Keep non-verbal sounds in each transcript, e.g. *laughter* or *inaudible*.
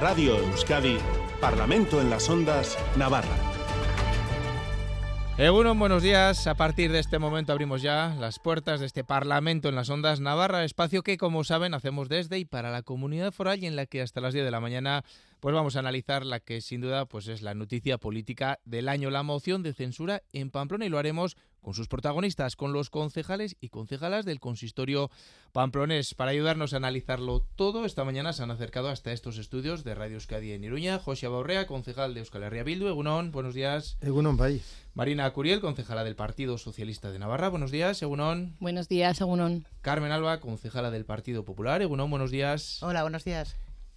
Radio Euskadi, Parlamento en las Ondas, Navarra. Egunon, buenos días. A partir de este momento abrimos ya las puertas de este Parlamento en las Ondas Navarra, espacio que, como saben, hacemos desde y para la comunidad foral y en la que hasta las 10 de la mañana pues vamos a analizar la que sin duda pues es la noticia política del año, la moción de censura en Pamplona y lo haremos con sus protagonistas, con los concejales y concejalas del consistorio pamplonés. Para ayudarnos a analizarlo todo, esta mañana se han acercado hasta estos estudios de Radio Euskadi en Iruña, José Baurrea, concejal de Euskal Herria Bildu, Egunon, buenos días. Egunon, Bay. Marina Curiel, concejala del Partido Socialista de Navarra, buenos días, Egunon. Buenos días, Egunon. Carmen Alba, concejala del Partido Popular, Egunon, buenos días. Hola, buenos días.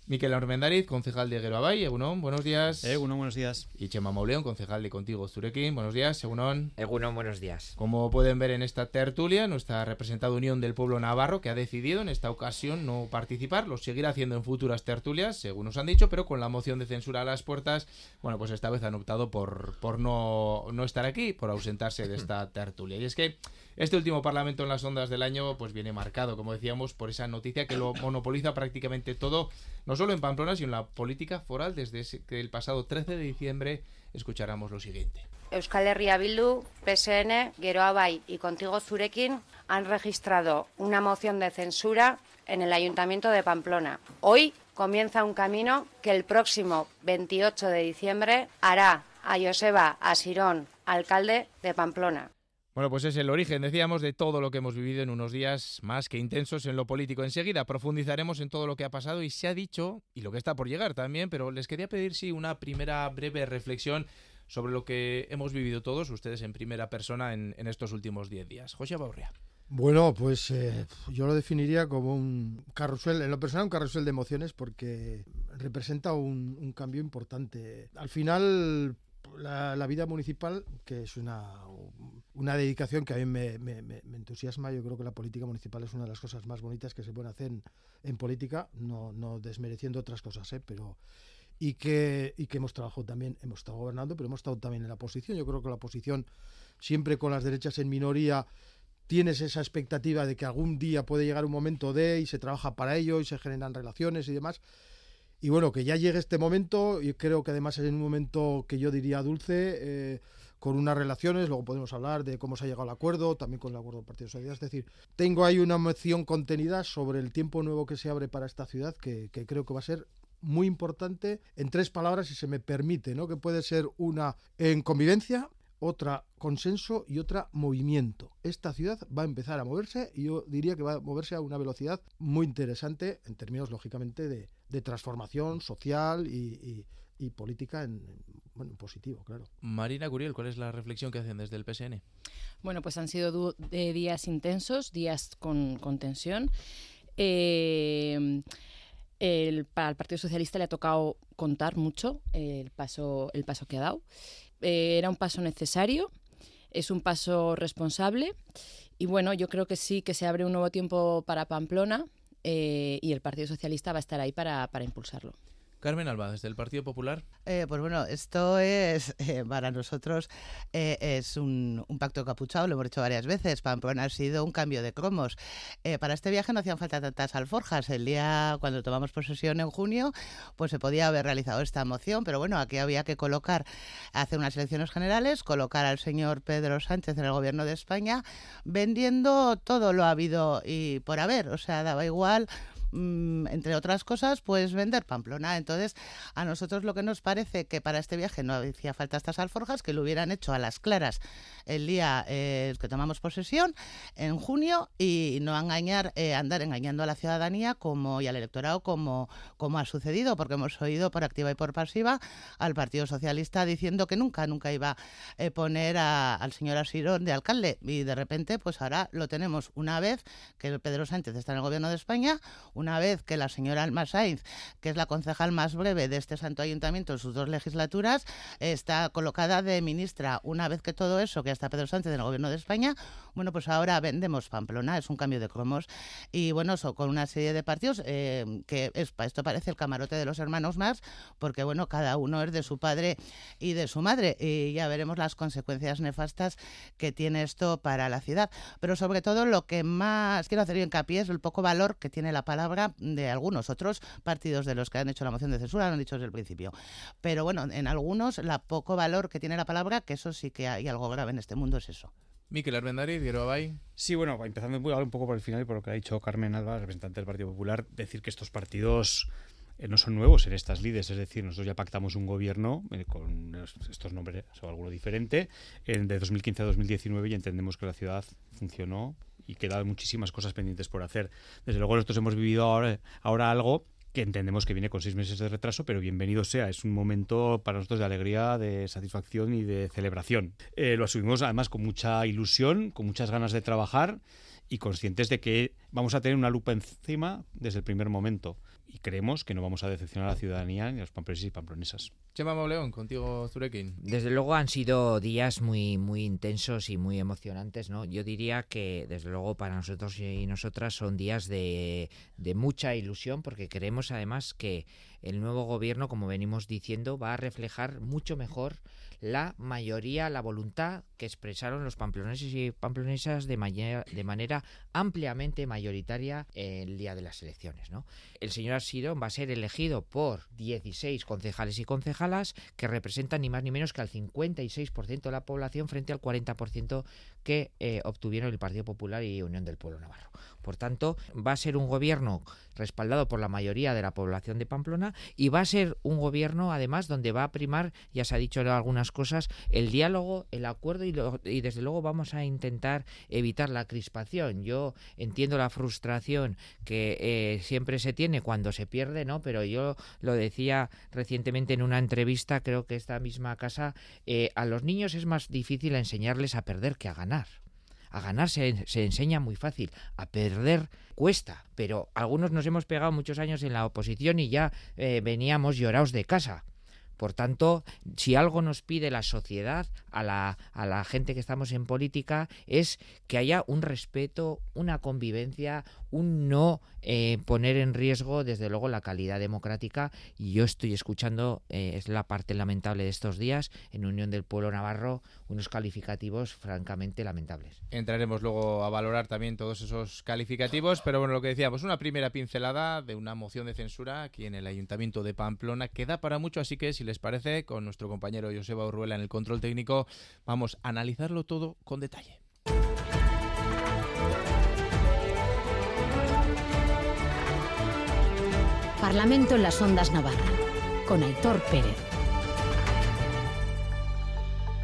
Miquel Armendariz, concejal de Gueroabay, Egunon, buenos días. Egunon, buenos días. Y Chema Mauleón, concejal de Contigo Zurekin, buenos días, Egunon. Egunon, buenos días. Como pueden ver en esta tertulia, nuestra representada Unión del Pueblo Navarro, que ha decidido en esta ocasión no participar, lo seguirá haciendo en futuras tertulias, según nos han dicho, pero con la moción de censura a las puertas, bueno, pues esta vez han optado por, por no, no estar aquí, por ausentarse de *laughs* esta tertulia. Y es que este último Parlamento en las ondas del año pues viene marcado, como decíamos, por esa noticia que lo *coughs* monopoliza prácticamente todo, no solo en Pamplona, sino en la política foral. Desde el pasado 13 de diciembre escucháramos lo siguiente. Euskal Herria Bildu, PSN, Geroabay y Contigo Zurekin han registrado una moción de censura en el Ayuntamiento de Pamplona. Hoy comienza un camino que el próximo 28 de diciembre hará a Joseba Asirón, alcalde de Pamplona. Bueno, pues es el origen, decíamos, de todo lo que hemos vivido en unos días más que intensos en lo político. Enseguida profundizaremos en todo lo que ha pasado y se ha dicho, y lo que está por llegar también, pero les quería pedir, sí, una primera breve reflexión sobre lo que hemos vivido todos, ustedes en primera persona, en, estos últimos diez días. José Baurria. Bueno, pues eh, yo lo definiría como un carrusel, en lo personal un carrusel de emociones porque representa un cambio importante. Al final la, vida municipal, que es una, una dedicación que a mí me, entusiasma. Yo creo que la política municipal es una de las cosas más bonitas que se pueden hacer en, política, no, no, desmereciendo otras cosas, ¿eh? pero y que, y que hemos trabajado también, hemos estado gobernando, pero hemos estado también en la oposición. Yo creo que la oposición, siempre con las derechas en minoría, tienes esa expectativa de que algún día puede llegar un momento de y se trabaja para ello y se generan relaciones y demás. Y bueno, que ya llegue este momento, y creo que además es un momento que yo diría dulce, eh, con unas relaciones, luego podemos hablar de cómo se ha llegado al acuerdo, también con el acuerdo del Partido Socialista. Es decir, tengo ahí una moción contenida sobre el tiempo nuevo que se abre para esta ciudad, que, que creo que va a ser muy importante en tres palabras, si se me permite, ¿no? que puede ser una en convivencia, otra consenso y otra movimiento. Esta ciudad va a empezar a moverse y yo diría que va a moverse a una velocidad muy interesante en términos, lógicamente, de, de transformación social y, y, política en, bueno, positivo, claro. Marina Curiel, ¿cuál es la reflexión que hacen desde el PSN? Bueno, pues han sido días intensos, días con, con tensión. Eh, el, para el Partido Socialista le ha tocado contar mucho el paso, el paso que ha dado. Eh, era un paso necesario, es un paso responsable y bueno, yo creo que sí que se abre un nuevo tiempo para Pamplona eh, y el Partido Socialista va a estar ahí para, para impulsarlo. Carmen Alba, desde el Partido Popular. Eh, pues bueno, esto es eh, para nosotros eh, es un, pacto capuchado, lo hemos dicho varias veces. Pamplona ha sido un cambio de cromos. para este viaje no hacían falta tantas alforjas. El día cuando tomamos posesión en junio, pues se podía haber realizado esta moción, pero bueno, aquí había que colocar, hacer unas elecciones generales, colocar al señor Pedro Sánchez en el gobierno de España, vendiendo todo lo habido y por haber. O sea, daba igual entre otras cosas, pues vender Pamplona. Entonces, a nosotros lo que nos parece que para este viaje no hacía falta estas alforjas, que lo hubieran hecho a las claras el día eh, que tomamos posesión, en junio, y no engañar, eh, andar engañando a la ciudadanía como y al electorado como, como ha sucedido, porque hemos oído por activa y por pasiva al Partido Socialista diciendo que nunca, nunca iba a eh, poner al señor Asirón de alcalde. Y de repente, pues ahora lo tenemos una vez que Pedro Sánchez está en el gobierno de España, una vez que la señora Alma Sainz, que es la concejal más breve de este santo ayuntamiento en sus dos legislaturas, está colocada de ministra. Una vez que todo eso, que está Pedro Sánchez en el gobierno de España, bueno, pues ahora vendemos Pamplona, es un cambio de cromos. Y bueno, con una serie de partidos eh, que es, esto parece el camarote de los hermanos más, porque bueno, cada uno es de su padre y de su madre. Y ya veremos las consecuencias nefastas que tiene esto para la ciudad. Pero sobre todo lo que más quiero hacer hincapié es el poco valor que tiene la palabra palabra de algunos. Otros partidos de los que han hecho la moción de censura lo han dicho desde el principio. Pero bueno, en algunos, la poco valor que tiene la palabra, que eso sí que hay algo grave en este mundo, es eso. Miquel Armendariz, Abay. Sí, bueno, empezando un poco por el final y por lo que ha dicho Carmen Alba, representante del Partido Popular, decir que estos partidos eh, no son nuevos en estas lides, es decir, nosotros ya pactamos un gobierno eh, con estos nombres o alguno diferente de 2015 a 2019 y entendemos que la ciudad funcionó y quedan muchísimas cosas pendientes por hacer. Desde luego nosotros hemos vivido ahora, algo que entendemos que viene con seis meses de retraso, pero bienvenido sea. Es un momento para nosotros de alegría, de satisfacción y de celebración. Eh, lo asumimos además con mucha ilusión, con muchas ganas de trabajar y conscientes de que vamos a tener una lupa encima desde el primer momento y creemos que no vamos a decepcionar a la ciudadanía ni a los pamploneses y pamplonesas. Chema Mauleón, contigo Zurekin. Desde luego han sido días muy, muy intensos y muy emocionantes, ¿no? Yo diría que desde luego para nosotros y nosotras son días de, de mucha ilusión porque creemos además que el nuevo gobierno, como venimos diciendo, va a reflejar mucho mejor la mayoría, la voluntad que expresaron los pamploneses y pamplonesas de, manera, de manera ampliamente mayoritaria el día de las elecciones. ¿no? El señor Asirón va a ser elegido por 16 concejales y concejalas que representan ni más ni menos que al 56% de la población frente al 40% que eh, obtuvieron el Partido Popular y Unión del Pueblo Navarro. Por tanto, va a ser un gobierno respaldado por la mayoría de la población de Pamplona y va a ser un gobierno, además, donde va a primar, ya se ha dicho algunas cosas, el diálogo, el acuerdo y, desde luego vamos a intentar evitar la crispación. Yo entiendo la frustración que eh, siempre se tiene cuando se pierde, ¿no? Pero yo lo decía recientemente en una entrevista, creo que esta misma casa, eh, a los niños es más difícil enseñarles a perder que a ganar. A ganar se, enseña muy fácil, a perder cuesta, pero algunos nos hemos pegado muchos años en la oposición y ya eh, veníamos llorados de casa. Por tanto, si algo nos pide la sociedad a la, a la gente que estamos en política es que haya un respeto, una convivencia, un no eh, poner en riesgo, desde luego, la calidad democrática. Y yo estoy escuchando, eh, es la parte lamentable de estos días, en Unión del Pueblo Navarro, unos calificativos francamente lamentables. Entraremos luego a valorar también todos esos calificativos, pero bueno, lo que decíamos, una primera pincelada de una moción de censura aquí en el Ayuntamiento de Pamplona, que da para mucho, así que si les parece, con nuestro compañero Joseba Urruela en el control técnico, vamos a analizarlo todo con detalle. Parlamento en las Ondas Navarra, con Aitor Pérez.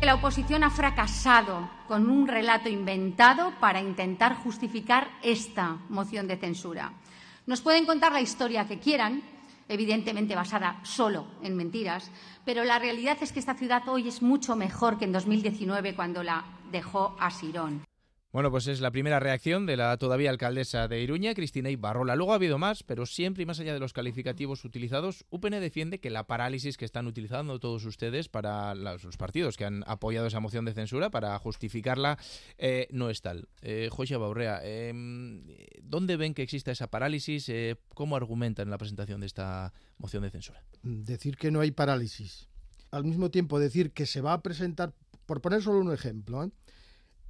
La oposición ha fracasado con un relato inventado para intentar justificar esta moción de censura. Nos pueden contar la historia que quieran, evidentemente basada solo en mentiras, pero la realidad es que esta ciudad hoy es mucho mejor que en 2019 cuando la dejó a Sirón. Bueno, pues es la primera reacción de la todavía alcaldesa de Iruña, Cristina Ibarrola. Luego ha habido más, pero siempre y más allá de los calificativos utilizados, UPN defiende que la parálisis que están utilizando todos ustedes para los partidos que han apoyado esa moción de censura, para justificarla, eh, no es tal. Eh, José Baurrea, em, ¿dónde ven que exista esa parálisis? Eh, ¿Cómo argumentan en la presentación de esta moción de censura? Decir que no hay parálisis. Al mismo tiempo decir que se va a presentar, por poner solo un ejemplo, ¿eh?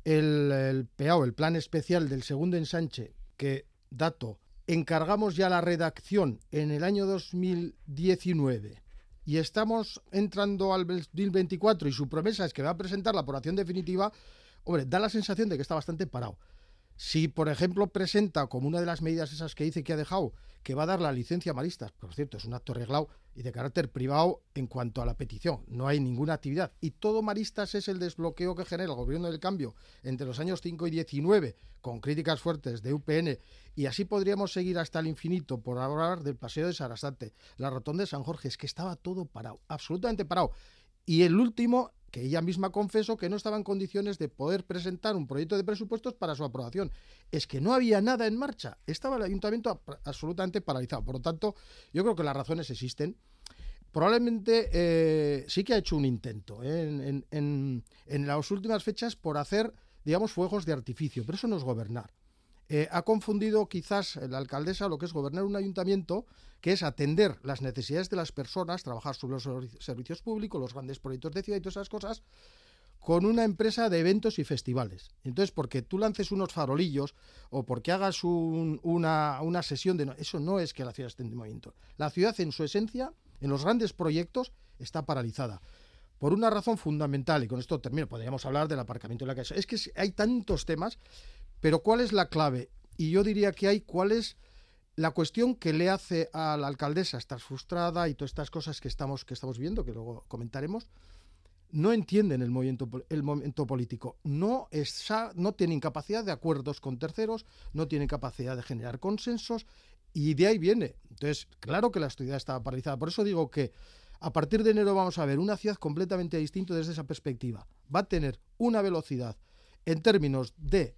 El, PAO, el Plan Especial del Segundo Ensanche, que, dato, encargamos ya la redacción en el año 2019 y estamos entrando al 2024 y su promesa es que va a presentar la aprobación definitiva, hombre, da la sensación de que está bastante parado. Si, por ejemplo, presenta como una de las medidas esas que dice que ha dejado, que va a dar la licencia a maristas, por cierto, es un acto arreglado y de carácter privado en cuanto a la petición, no hay ninguna actividad. Y todo maristas es el desbloqueo que genera el gobierno del cambio entre los años 5 y 19, con críticas fuertes de UPN, y así podríamos seguir hasta el infinito por hablar del paseo de Sarasate, la rotonda de San Jorge, es que estaba todo parado, absolutamente parado. Y el último que ella misma confesó que no estaba en condiciones de poder presentar un proyecto de presupuestos para su aprobación. Es que no había nada en marcha, estaba el ayuntamiento absolutamente paralizado. Por lo tanto, yo creo que las razones existen. Probablemente eh, sí que ha hecho un intento ¿eh? en, en las últimas fechas por hacer, digamos, fuegos de artificio, pero eso no es gobernar. Eh, ha confundido quizás la alcaldesa lo que es gobernar un ayuntamiento, que es atender las necesidades de las personas, trabajar sobre los servicios públicos, los grandes proyectos de ciudad y todas esas cosas, con una empresa de eventos y festivales. Entonces, porque tú lances unos farolillos o porque hagas una, una, sesión de... Eso no es que la ciudad esté en movimiento. La ciudad en su esencia, en los grandes proyectos, está paralizada. Por una razón fundamental, y con esto termino, podríamos hablar del aparcamiento de la casa. Es que hay tantos temas, pero ¿cuál es la clave? Y yo diría que hay cuál es la cuestión que le hace a la alcaldesa estar frustrada y todas estas cosas que estamos, que estamos viendo, que luego comentaremos, no entienden el movimiento, el momento político, no, no tienen capacidad de acuerdos con terceros, no tienen capacidad de generar consensos y de ahí viene. Entonces, claro que la ciudad estaba paralizada. Por eso digo que a partir de enero vamos a ver una ciudad completamente distinta desde esa perspectiva. Va a tener una velocidad en términos de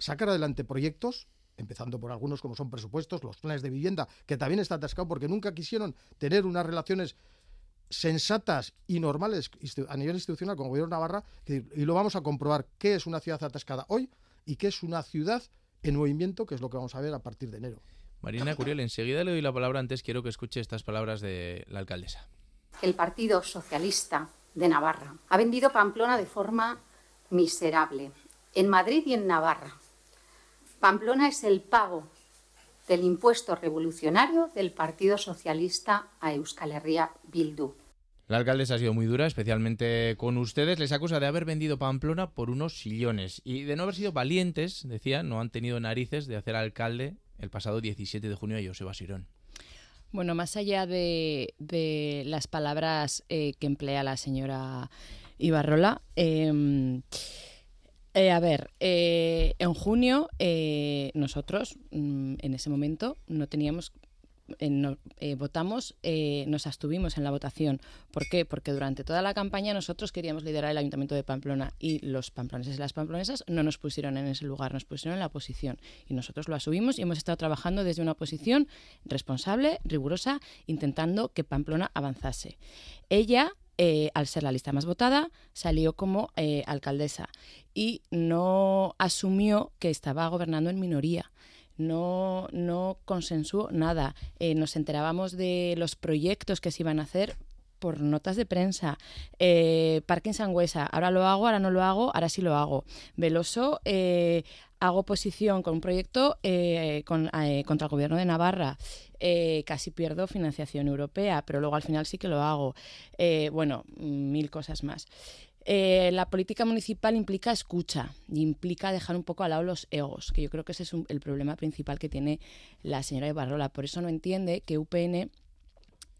sacar adelante proyectos, empezando por algunos como son presupuestos, los planes de vivienda, que también está atascado porque nunca quisieron tener unas relaciones sensatas y normales a nivel institucional con el gobierno de Navarra, y lo vamos a comprobar qué es una ciudad atascada hoy y qué es una ciudad en movimiento, que es lo que vamos a ver a partir de enero. Marina Curiel, enseguida le doy la palabra, antes quiero que escuche estas palabras de la alcaldesa. El Partido Socialista de Navarra ha vendido Pamplona de forma miserable, en Madrid y en Navarra. Pamplona es el pago del impuesto revolucionario del Partido Socialista a Euskal Herria Bildu. La alcaldesa ha sido muy dura, especialmente con ustedes. Les acusa de haber vendido Pamplona por unos sillones y de no haber sido valientes, decía, no han tenido narices de hacer alcalde el pasado 17 de junio a Joseba Sirón. Bueno, más allá de, las palabras eh, que emplea la señora Ibarrola, em, eh, a ver, eh, en junio nosotros mm, en ese momento no teníamos eh, votamos, eh, nos abstuvimos en la votación. ¿Por qué? Porque durante toda la campaña nosotros queríamos liderar el Ayuntamiento de Pamplona y los pamploneses y las pamplonesas no nos pusieron en ese lugar, nos pusieron en la oposición. Y nosotros lo asumimos y hemos estado trabajando desde una posición responsable, rigurosa, intentando que Pamplona avanzase. Ella eh, al ser la lista más votada, salió como alcaldesa y no asumió que estaba gobernando en minoría no, no consensuó nada. Eh, nos enterábamos de los proyectos que se iban a hacer por notas de prensa. Eh, Parking Sangüesa, ahora lo hago, ahora no lo hago, ahora sí lo hago. Veloso, eh, hago posición con un proyecto eh, contra el gobierno de Navarra. casi pierdo financiación europea, pero luego al final sí que lo hago. bueno, mil cosas más. Eh, la política municipal implica escucha y implica dejar un poco al lado los egos, que yo creo que ese es el problema principal que tiene la señora Ibarrola. Por eso no entiende que UPN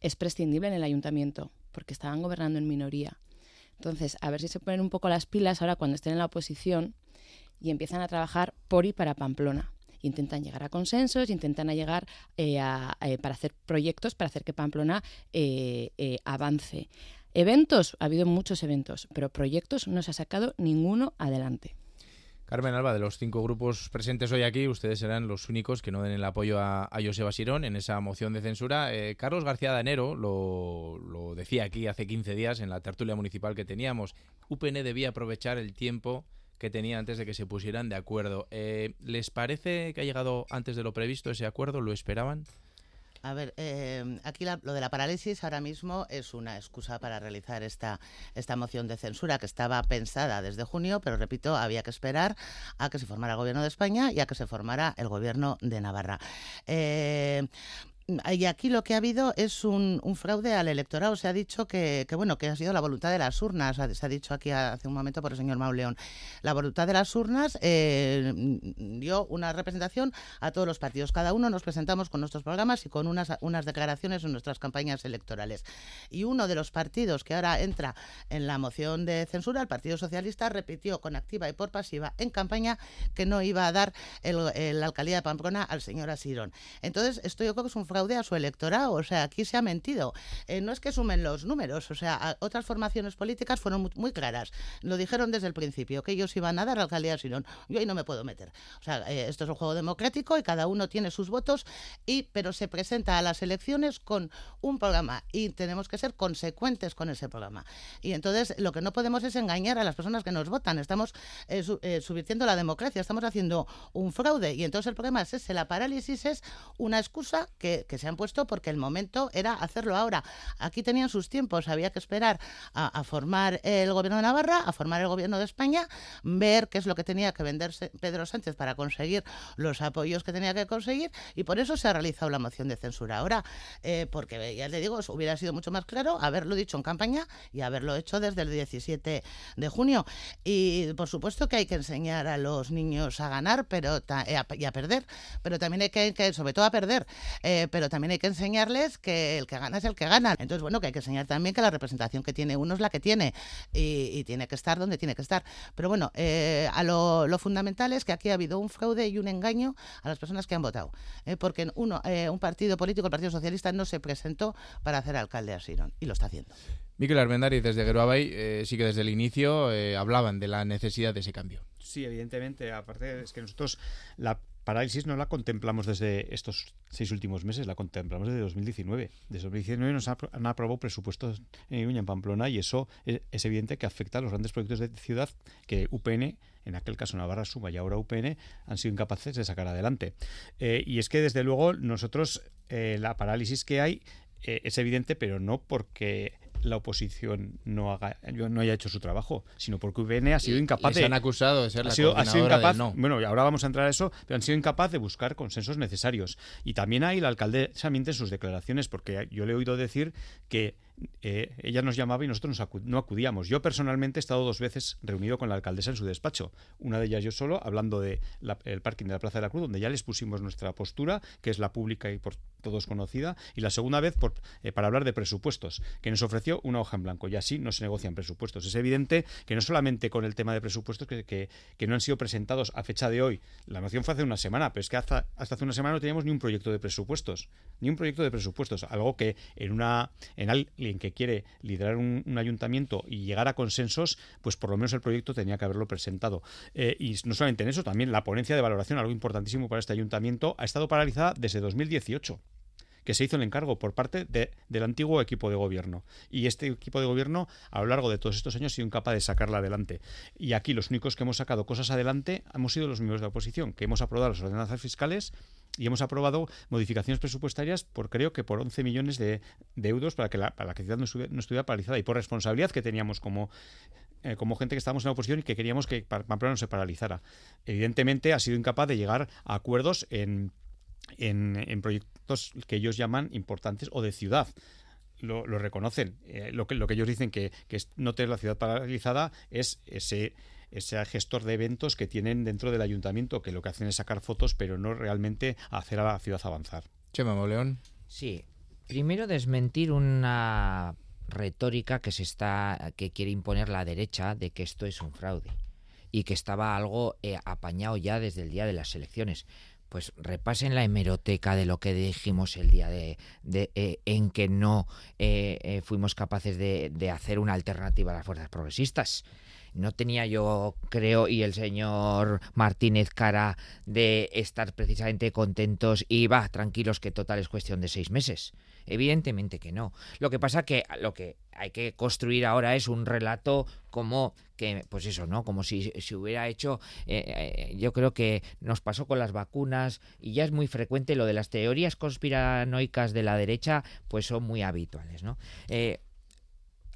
es prescindible en el ayuntamiento, porque estaban gobernando en minoría. Entonces, a ver si se ponen un poco las pilas ahora cuando estén en la oposición y empiezan a trabajar por y para Pamplona. Intentan llegar a consensos, intentan llegar eh, eh, para hacer proyectos, para hacer que Pamplona avance. Eventos, ha habido muchos eventos, pero proyectos no se ha sacado ninguno adelante. Carmen Alba, de los cinco grupos presentes hoy aquí, ustedes serán los únicos que no den el apoyo a, a Joseba Sirón en esa moción de censura. Eh, Carlos García Danero lo, lo, decía aquí hace 15 días en la tertulia municipal que teníamos. UPN debía aprovechar el tiempo que tenía antes de que se pusieran de acuerdo. Eh, ¿Les parece que ha llegado antes de lo previsto ese acuerdo? ¿Lo esperaban? A ver, eh, aquí lo de la parálisis ahora mismo es una excusa para realizar esta, esta moción de censura que estaba pensada desde junio, pero repito, había que esperar a que se formara el gobierno de España y a que se formara el gobierno de Navarra. Eh, y aquí lo que ha habido es un, fraude al electorado. Se ha dicho que, bueno, que ha sido la voluntad de las urnas. Se ha dicho aquí hace un momento por el señor Mauleón. La voluntad de las urnas eh, dio una representación a todos los partidos. Cada uno nos presentamos con nuestros programas y con unas, unas declaraciones en nuestras campañas electorales. Y uno de los partidos que ahora entra en la moción de censura, el Partido Socialista, repitió con activa y por pasiva en campaña que no iba a dar la alcaldía de Pamplona al señor Asirón. Entonces, esto yo creo que es un fraude a su electorado. O sea, aquí se ha mentido. Eh, no es que sumen los números, o sea, otras formaciones políticas fueron muy, claras. Lo dijeron desde el principio, que ellos iban a dar alcaldía Sirón. Yo ahí no me puedo meter. O sea, eh, esto es un juego democrático y cada uno tiene sus votos, y pero se presenta a las elecciones con un programa y tenemos que ser consecuentes con ese programa. Y entonces lo que no podemos es engañar a las personas que nos votan. Estamos eh, subvirtiendo la democracia, estamos haciendo un fraude y entonces el problema es ese. La parálisis es una excusa que que se han puesto porque el momento era hacerlo ahora. Aquí tenían sus tiempos, había que esperar a, formar el gobierno de Navarra, a formar el gobierno de España, ver qué es lo que tenía que vender Pedro Sánchez para conseguir los apoyos que tenía que conseguir y por eso se ha realizado la moción de censura ahora, eh, porque ya le digo, hubiera sido mucho más claro haberlo dicho en campaña y haberlo hecho desde el 17 de junio. Y por supuesto que hay que enseñar a los niños a ganar pero eh, y a perder, pero también hay que, sobre todo a perder, eh, pero también hay que enseñarles que el que gana es el que gana. Entonces, bueno, que hay que enseñar también que la representación que tiene uno es la que tiene y, tiene que estar donde tiene que estar. Pero bueno, eh, a lo, fundamental es que aquí ha habido un fraude y un engaño a las personas que han votado, porque uno, un partido político, el Partido Socialista, no se presentó para hacer alcalde a Sirón y lo está haciendo. Miquel Armendari, desde Geroabay, sí que desde el inicio hablaban de la necesidad de ese cambio. Sí, evidentemente. Aparte es que nosotros la parálisis no la contemplamos desde estos seis últimos meses, la contemplamos desde 2019. Desde 2019 nos han aprobado presupuestos en Iruña, en Pamplona, y eso es, evidente que afecta a los grandes proyectos de ciudad que UPN, en aquel caso Navarra Suma y ahora UPN, han sido incapaces de sacar adelante. Eh, y es que, desde luego, nosotros, eh, la parálisis que hay eh, es evidente, pero no porque la oposición no haga no haya hecho su trabajo, sino porque UPN ha sido incapaz de. Se han acusado de ser la sido, ha sido incapaz, no. Bueno, ahora vamos a entrar a eso, pero han sido incapaz de buscar consensos necesarios. Y también hay la alcaldesa miente en sus declaraciones, porque yo le he oído decir que eh, ella nos llamaba y nosotros no acudíamos. Yo personalmente he estado dos veces reunido con la alcaldesa en su despacho. Una de ellas yo solo, hablando del parking de la Plaza de la Cruz, donde ya les pusimos nuestra postura, que es la pública y por todos conocida. Y la segunda vez por, eh, para hablar de presupuestos, que nos ofreció una hoja en blanco. Y así no se negocian presupuestos. Es evidente que no solamente con el tema de presupuestos que, que, no han sido presentados a fecha de hoy. La moción fue hace una semana, pero es que hasta, hace una semana no teníamos ni un proyecto de presupuestos. Ni un proyecto de presupuestos. Algo que en una en alguien que quiere liderar un, ayuntamiento y llegar a consensos, pues por lo menos el proyecto tenía que haberlo presentado. Eh, y no solamente en eso, también la ponencia de valoración, algo importantísimo para este ayuntamiento, ha estado paralizada desde 2018 que se hizo el encargo por parte del antiguo equipo de gobierno. Y este equipo de gobierno, a lo largo de todos estos años, ha sido incapaz de sacarla adelante. Y aquí los únicos que hemos sacado cosas adelante hemos sido los miembros de la oposición, que hemos aprobado las ordenanzas fiscales y hemos aprobado modificaciones presupuestarias por creo que por 11 millones de, euros para que la, para que ciudad no, estuviera, paralizada y por responsabilidad que teníamos como eh, como gente que estábamos en la oposición y que queríamos que Pamplona no se paralizara. Evidentemente ha sido incapaz de llegar a acuerdos en, en, proyectos que ellos llaman importantes o de ciudad. Lo, reconocen. Eh, lo, que, lo que ellos dicen que, que no tener la ciudad paralizada es ese ese gestor de eventos que tienen dentro del ayuntamiento, que lo que hacen es sacar fotos, pero no realmente hacer a la ciudad avanzar. Chema Moleón. Sí. Primero desmentir una retórica que se está que quiere imponer la derecha de que esto es un fraude y que estaba algo eh, apañado ya desde el día de las elecciones pues repasen la hemeroteca de lo que dijimos el día de, eh, en que no eh, fuimos capaces de, de, hacer una alternativa a las fuerzas progresistas no tenía yo, creo, y el señor Martínez cara de estar precisamente contentos y va, tranquilos que total es cuestión de seis meses. Evidentemente que no. Lo que pasa que lo que hay que construir ahora es un relato como que, pues eso, ¿no? Como si se hubiera hecho, eh, eh, yo creo que nos pasó con las vacunas y ya es muy frecuente lo de las teorías conspiranoicas de la derecha, pues son muy habituales, ¿no? Eh,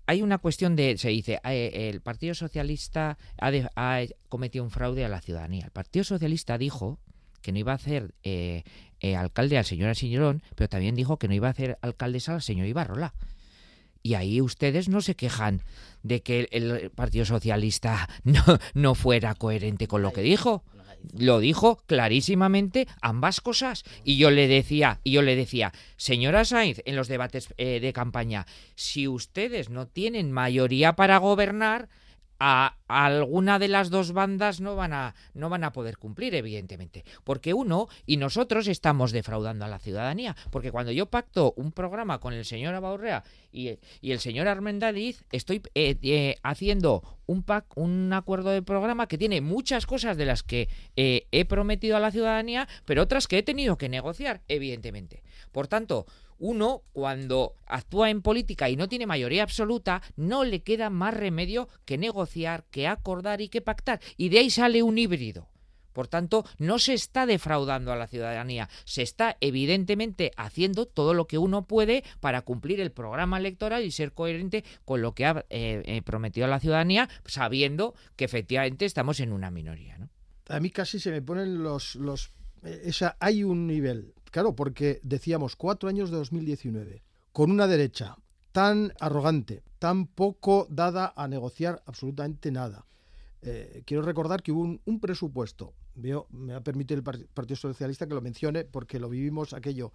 hay una cuestión de, se dice, eh, el Partido Socialista ha, cometido un fraude a la ciudadanía. El Partido Socialista dijo que no iba a hacer eh, eh, alcalde al señor Asiñorón, pero también dijo que no iba a hacer alcaldesa al señor Ibarrola. Y ahí ustedes no se quejan de que el, Partido Socialista *laughs* no, no fuera coherente con lo que dijo lo dijo clarísimamente ambas cosas. Y yo le decía y yo le decía señora Sainz en los debates eh, de campaña si ustedes no tienen mayoría para gobernar a, alguna de las dos bandas no van a no van a poder cumplir evidentemente. Porque uno y nosotros estamos defraudando a la ciudadanía. Porque cuando yo pacto un programa con el señor Abaurrea y, el señor Armendariz estoy eh, eh, haciendo un pack un acuerdo de programa que tiene muchas cosas de las que eh, he prometido a la ciudadanía pero otras que he tenido que negociar evidentemente. Por tanto uno, cuando actúa en política y no tiene mayoría absoluta, no le queda más remedio que negociar, que acordar y que pactar. Y de ahí sale un híbrido. Por tanto, no se está defraudando a la ciudadanía, se está evidentemente haciendo todo lo que uno puede para cumplir el programa electoral y ser coherente con lo que ha eh, eh, prometido a la ciudadanía, sabiendo que efectivamente estamos en una minoría. ¿no? A mí casi se me ponen los... los eh, esa, hay un nivel, claro, porque decíamos cuatro años de 2019, con una derecha tan arrogante, tan poco dada a negociar absolutamente nada. quiero recordar que hubo un, presupuesto, veo, me ha permitido el Partido Socialista que lo mencione porque lo vivimos aquello,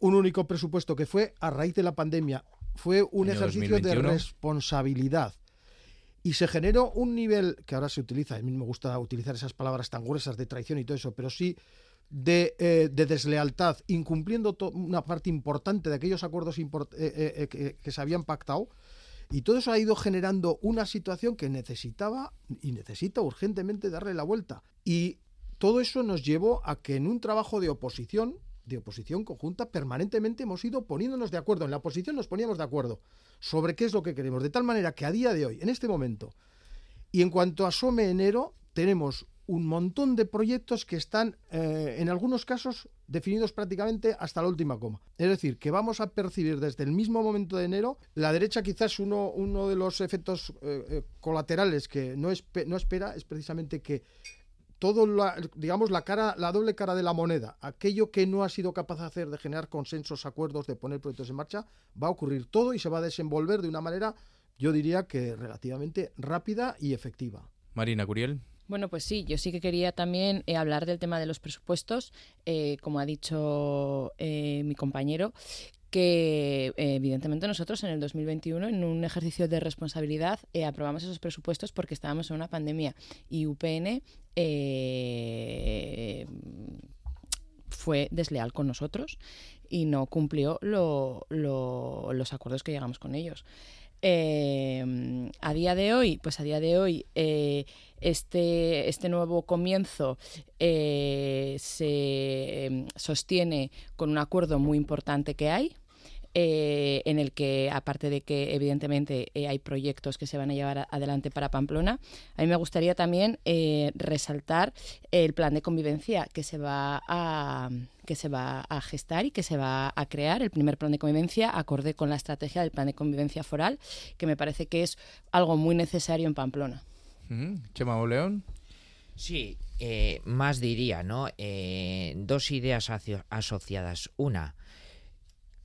un único presupuesto que fue a raíz de la pandemia, fue un ejercicio de responsabilidad y se generó un nivel que ahora se utiliza, a mí me gusta utilizar esas palabras tan gruesas de traición y todo eso, pero sí de, eh, deslealtad, incumpliendo una parte importante de aquellos acuerdos eh, eh, que, que, se habían pactado. Y todo eso ha ido generando una situación que necesitaba y necesita urgentemente darle la vuelta. Y todo eso nos llevó a que en un trabajo de oposición, de oposición conjunta, permanentemente hemos ido poniéndonos de acuerdo. En la oposición nos poníamos de acuerdo sobre qué es lo que queremos. De tal manera que a día de hoy, en este momento, y en cuanto asome enero, tenemos un montón de proyectos que están, eh, en algunos casos, definidos prácticamente hasta la última coma. Es decir, que vamos a percibir desde el mismo momento de enero, la derecha quizás uno, uno de los efectos eh, eh, colaterales que no, no espera es precisamente que todo la, digamos la cara la doble cara de la moneda aquello que no ha sido capaz de hacer de generar consensos acuerdos de poner proyectos en marcha va a ocurrir todo y se va a desenvolver de una manera yo diría que relativamente rápida y efectiva Marina Curiel bueno, pues sí, yo sí que quería también eh, hablar del tema de los presupuestos, eh, como ha dicho eh, mi compañero, que evidentemente nosotros en el 2021, en un ejercicio de responsabilidad, aprobamos esos presupuestos porque estábamos en una pandemia y UPN eh, fue desleal con nosotros y no cumplió los acuerdos que llegamos con ellos. Eh, a día de hoy, pues a día de hoy, eh, este, este nuevo comienzo se sostiene con un acuerdo muy importante que hay, eh, en el que, aparte de que evidentemente eh, hay proyectos que se van a llevar adelante para Pamplona, a mí me gustaría también eh, resaltar el plan de convivencia que se va a que se va a gestar y que se va a crear el primer plan de convivencia acorde con la estrategia del plan de convivencia foral, que me parece que es algo muy necesario en Pamplona. Chema León. Sí, más diría, ¿no? dos ideas asociadas. Una,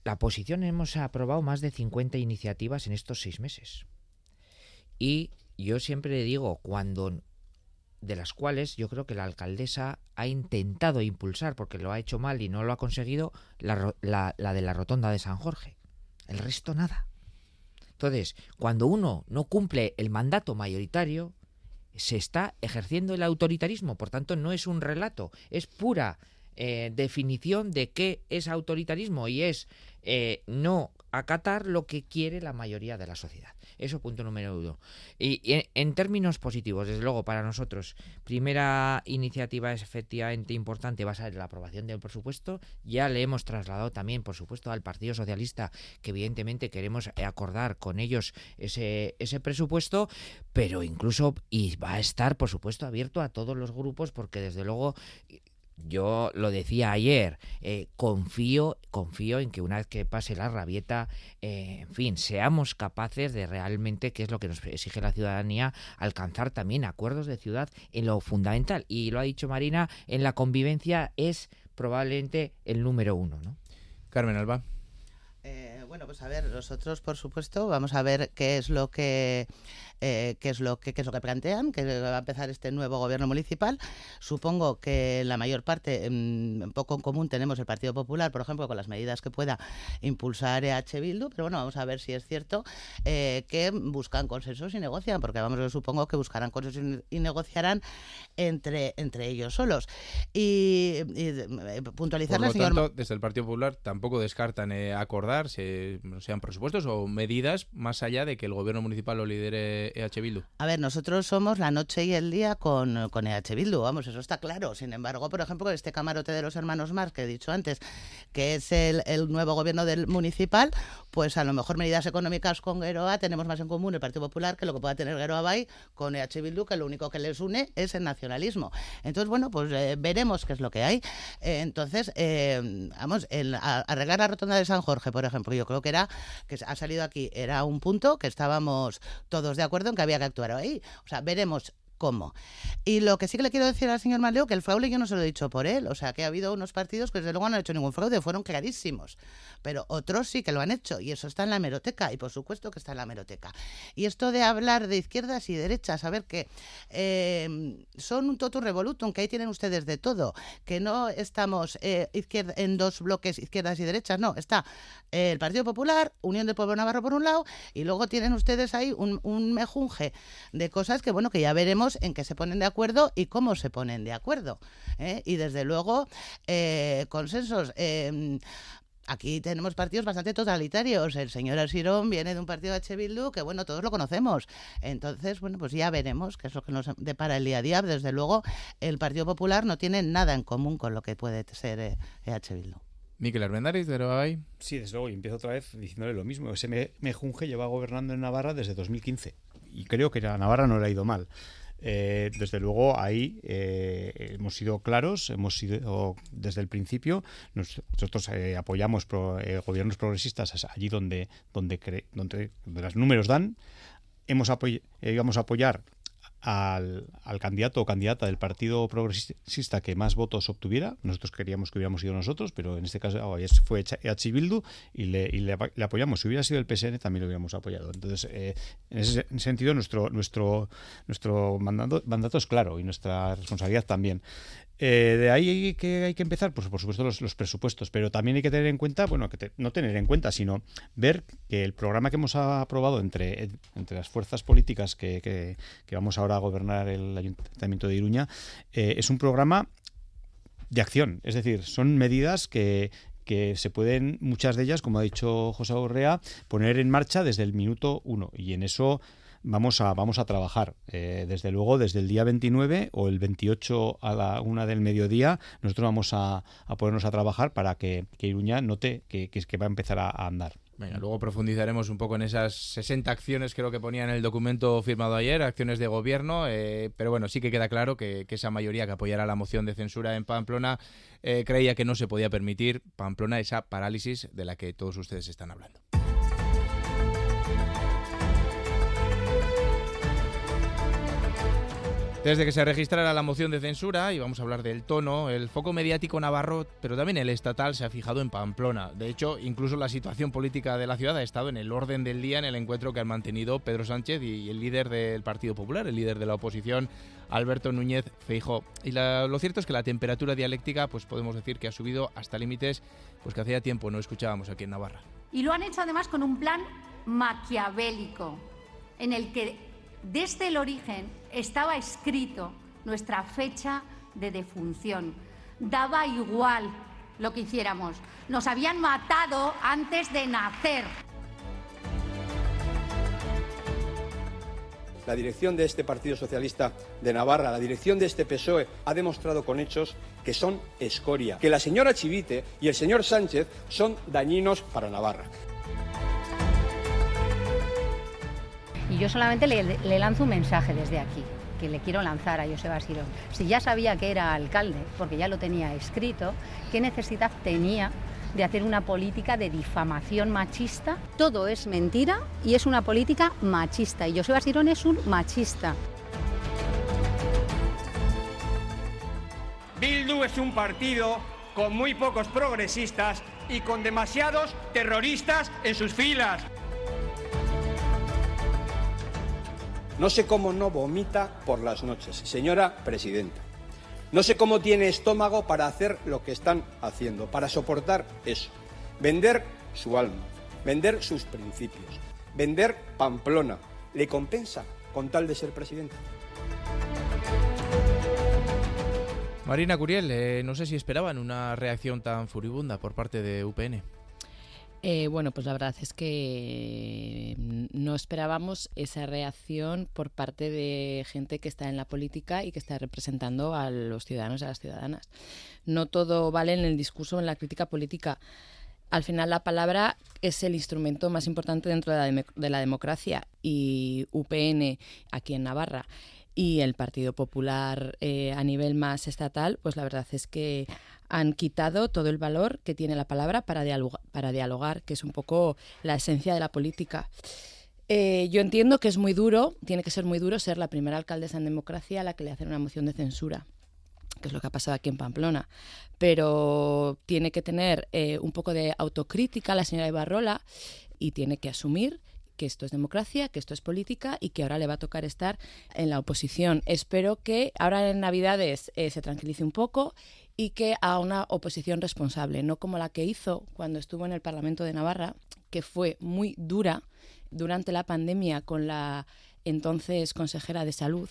la oposición hemos aprobado más de 50 iniciativas en estos seis meses. Y yo siempre digo, cuando de las cuales yo creo que la alcaldesa ha intentado impulsar, porque lo ha hecho mal y no lo ha conseguido, la, la, de la rotonda de San Jorge. El resto nada. Entonces, cuando uno no cumple el mandato mayoritario, se está ejerciendo el autoritarismo. Por tanto, no es un relato, es pura eh, definición de qué es autoritarismo y es eh, no acatar lo que quiere la mayoría de la sociedad. Eso punto número uno. Y, en, términos positivos, desde luego, para nosotros, primera iniciativa es efectivamente importante va a ser la aprobación del presupuesto. Ya le hemos trasladado también, por supuesto, al Partido Socialista que evidentemente queremos acordar con ellos ese, ese presupuesto, pero incluso y va a estar, por supuesto, abierto a todos los grupos porque desde luego yo lo decía ayer, eh, confío, confío en que una vez que pase la rabieta, eh, en fin, seamos capaces de realmente, que es lo que nos exige la ciudadanía, alcanzar también acuerdos de ciudad en lo fundamental. Y lo ha dicho Marina, en la convivencia es probablemente el número uno. ¿no? Carmen Alba. Eh, bueno, pues a ver, nosotros, por supuesto, vamos a ver qué es lo que eh, qué es lo que es lo que plantean, que va a empezar este nuevo gobierno municipal. Supongo que la mayor parte, mm, poco en común tenemos el Partido Popular, por ejemplo, con las medidas que pueda impulsar EH Bildu, pero bueno, vamos a ver si es cierto eh, que buscan consensos y negocian, porque vamos, yo supongo que buscarán consensos y, negociarán entre, entre ellos solos. Y, puntualizar Por lo señor... tanto, desde el Partido Popular tampoco descartan acordar, se eh, sean presupuestos o medidas más allá de que el gobierno municipal lo lidere EH Bildu? A ver, nosotros somos la noche y el día con, con EH Bildu, vamos, eso está claro. Sin embargo, por ejemplo, este camarote de los hermanos Marx que he dicho antes, que es el, nuevo gobierno del municipal, pues a lo mejor medidas económicas con Geroa tenemos más en común el Partido Popular que lo que pueda tener Geroa Bay con EH Bildu, que lo único que les une es el nacionalismo. Entonces, bueno, pues eh, veremos qué es lo que hay. Eh, entonces, eh, vamos, el, a- arreglar la rotonda de San Jorge, por ejemplo, yo creo que era, que ha salido aquí, era un punto que estábamos todos de acuerdo en que había que actuar ahí. O sea, veremos cómo. Y lo que sí que le quiero decir al señor Maleo, que el fraude yo no se lo he dicho por él, o sea, que ha habido unos partidos que desde luego no han hecho ningún fraude, fueron clarísimos, pero otros sí que lo han hecho, y eso está en la hemeroteca, y por supuesto que está en la hemeroteca. Y esto de hablar de izquierdas y derechas, a ver que eh, son un totum revolutum, que ahí tienen ustedes de todo, que no estamos eh, en dos bloques izquierdas y derechas, no, está eh, el Partido Popular, Unión del Pueblo Navarro por un lado, y luego tienen ustedes ahí un, un mejunje de cosas que, bueno, que ya veremos en qué se ponen de acuerdo y cómo se ponen de acuerdo. ¿eh? Y desde luego, eh, consensos. eh, Aquí tenemos partidos bastante totalitarios. El señor Alsirón viene de un partido de H. Bildu que, bueno, todos lo conocemos. Entonces, bueno, pues ya veremos qué es lo que nos depara el día a día. Desde luego, el Partido Popular no tiene nada en común con lo que puede ser eh, H. Bildu. Miquel Armendáriz, de. Sí, desde luego, y empiezo otra vez diciéndole lo mismo. Ese me, Mejunje lleva gobernando en Navarra desde 2015 y creo que a Navarra no le ha ido mal. Eh, desde luego ahí eh, hemos sido claros, hemos sido desde el principio, nos- nosotros eh, apoyamos pro- eh, gobiernos progresistas allí donde, donde, donde, donde los números dan, hemos apoy- eh, íbamos a apoyar al, al candidato o candidata del Partido Progresista que más votos obtuviera. Nosotros queríamos que hubiéramos sido nosotros, pero en este caso oh, fue EH Bildu y, le, y le, le apoyamos. Si hubiera sido el PSN también lo hubiéramos apoyado. Entonces, eh, en ese se- sentido, nuestro, nuestro, nuestro mandato, mandato es claro y nuestra responsabilidad también. Eh, de ahí que hay que empezar, pues por supuesto los, los presupuestos, pero también hay que tener en cuenta, bueno, que te- no tener en cuenta, sino ver que el programa que hemos aprobado entre, entre las fuerzas políticas que, que- vamos ahora a gobernar el Ayuntamiento de Iruña eh, es un programa de acción, es decir, son medidas que que se pueden, muchas de ellas, como ha dicho José Urrea, poner en marcha desde el minuto uno. Y en eso vamos a, vamos a trabajar. Eh, desde luego, desde el día 29 o el 28 a la una del mediodía, nosotros vamos a, a ponernos a trabajar para que, que Iruña note que, es que va a empezar a, andar. Venga, luego profundizaremos un poco en esas 60 acciones, creo que ponía en el documento firmado ayer, acciones de gobierno, eh, pero bueno, sí que queda claro que, que esa mayoría que apoyara la moción de censura en Pamplona eh, creía que no se podía permitir, Pamplona, esa parálisis de la que todos ustedes están hablando. Desde que se registrara la moción de censura, y vamos a hablar del tono, el foco mediático navarro, pero también el estatal, se ha fijado en Pamplona. De hecho, incluso la situación política de la ciudad ha estado en el orden del día en el encuentro que han mantenido Pedro Sánchez y el líder del Partido Popular, el líder de la oposición, Alberto Núñez Feijó. Y lo cierto es que la temperatura dialéctica, pues podemos decir que ha subido hasta límites pues que hacía tiempo no escuchábamos aquí en Navarra. Y lo han hecho además con un plan maquiavélico, en el que desde el origen estaba escrito nuestra fecha de defunción. Daba igual lo que hiciéramos. Nos habían matado antes de nacer. La dirección de este Partido Socialista de Navarra, la dirección de este PSOE, ha demostrado con hechos que son escoria, que la señora Chivite y el señor Sánchez son dañinos para Navarra. Yo solamente le, lanzo un mensaje desde aquí, que le quiero lanzar a Joseba Sirón. Si ya sabía que era alcalde, porque ya lo tenía escrito, ¿qué necesidad tenía de hacer una política de difamación machista? Todo es mentira y es una política machista. Y Joseba Sirón es un machista. Bildu es un partido con muy pocos progresistas y con demasiados terroristas en sus filas. No sé cómo no vomita por las noches, señora presidenta. No sé cómo tiene estómago para hacer lo que están haciendo, para soportar eso. Vender su alma, vender sus principios, vender Pamplona. ¿Le compensa con tal de ser presidenta? Marina Curiel, eh, no sé si esperaban una reacción tan furibunda por parte de UPN. Eh, bueno, pues la verdad es que no esperábamos esa reacción por parte de gente que está en la política y que está representando a los ciudadanos y a las ciudadanas. No todo vale en el discurso, en la crítica política. Al final la palabra es el instrumento más importante dentro de la democracia y UPN aquí en Navarra y el Partido Popular eh, a nivel más estatal, pues la verdad es que han quitado todo el valor que tiene la palabra para dialogar, para dialogar que es un poco la esencia de la política. Eh, yo entiendo que es muy duro, tiene que ser muy duro ser la primera alcaldesa en democracia a la que le hacen una moción de censura que es lo que ha pasado aquí en Pamplona, pero tiene que tener eh, un poco de autocrítica la señora Ibarrola y tiene que asumir que esto es democracia, que esto es política y que ahora le va a tocar estar en la oposición. Espero que ahora en Navidades eh, se tranquilice un poco y que haga una oposición responsable, no como la que hizo cuando estuvo en el Parlamento de Navarra, que fue muy dura durante la pandemia con la entonces consejera de salud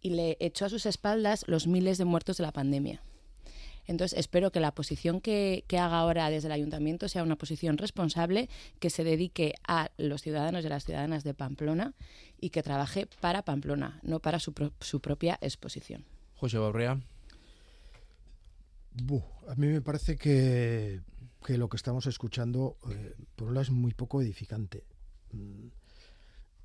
y le echó a sus espaldas los miles de muertos de la pandemia. Entonces, espero que la posición que, haga ahora desde el ayuntamiento sea una posición responsable, que se dedique a los ciudadanos y a las ciudadanas de Pamplona y que trabaje para Pamplona, no para su, propia exposición. José Barrea. a mí me parece que, lo que estamos escuchando, eh, por un lado, es muy poco edificante. Mm,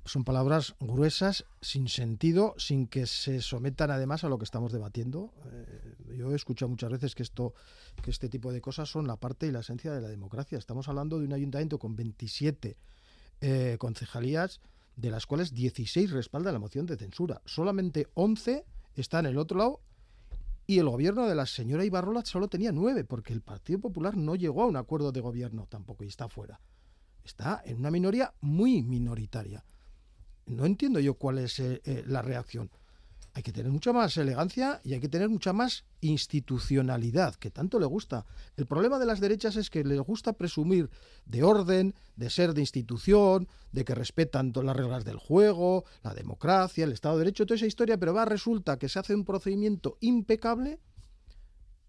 son palabras gruesas, sin sentido, sin que se sometan además a lo que estamos debatiendo. Eh, yo he escuchado muchas veces que esto, que este tipo de cosas son la parte y la esencia de la democracia. Estamos hablando de un ayuntamiento con 27 eh, concejalías, de las cuales 16 respaldan la moción de censura. Solamente 11 están en el otro lado y el gobierno de la señora Ibarrola solo tenía 9, porque el Partido Popular no llegó a un acuerdo de gobierno tampoco y está fuera. Está en una minoría muy minoritaria no entiendo yo cuál es eh, eh, la reacción. Hay que tener mucha más elegancia y hay que tener mucha más institucionalidad, que tanto le gusta. El problema de las derechas es que les gusta presumir de orden, de ser de institución, de que respetan todas las reglas del juego, la democracia, el Estado de Derecho, toda esa historia, pero va, resulta que se hace un procedimiento impecable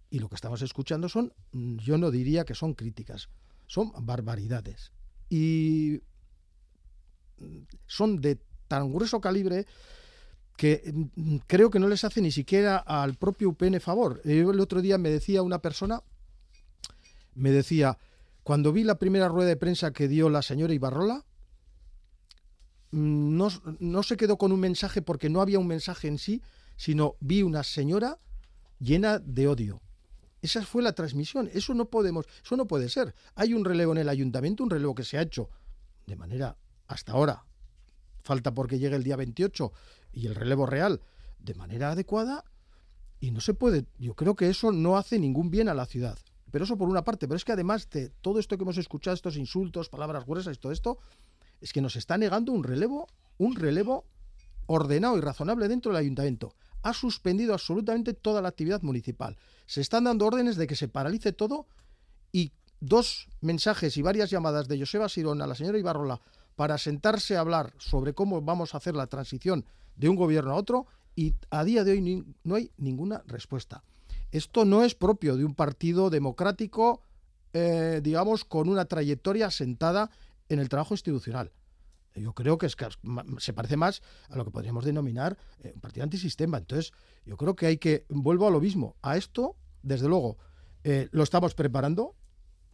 y lo que estamos escuchando son, mm, yo no diría que son críticas, son barbaridades. Y son de tan grueso calibre que mm, creo que no les hace ni siquiera al propio UPN favor. el otro día me decía una persona, me decía, cuando vi la primera rueda de prensa que dio la señora Ibarrola, mm, no, no se quedó con un mensaje porque no había un mensaje en sí, sino vi una señora llena de odio. Esa fue la transmisión. Eso no podemos, eso no puede ser. Hay un relevo en el ayuntamiento, un relevo que se ha hecho de manera hasta ahora falta porque llegue el día 28 y el relevo real de manera adecuada y no se puede, yo creo que eso no hace ningún bien a la ciudad. Pero eso por una parte, pero es que además de todo esto que hemos escuchado, estos insultos, palabras gruesas y todo esto, es que nos está negando un relevo, un relevo ordenado y razonable dentro del ayuntamiento. Ha suspendido absolutamente toda la actividad municipal. Se están dando órdenes de que se paralice todo y dos mensajes y varias llamadas de Joseba Sirón a la señora Ibarrola para sentarse a hablar sobre cómo vamos a hacer la transición de un gobierno a otro y a día de hoy no hay ninguna respuesta. Esto no es propio de un partido democrático, eh, digamos, con una trayectoria sentada en el trabajo institucional. Yo creo que, se parece más a lo que podríamos denominar eh, un partido antisistema. Entonces, yo creo que hay que, vuelvo a lo mismo, a esto, desde luego, eh, lo estamos preparando,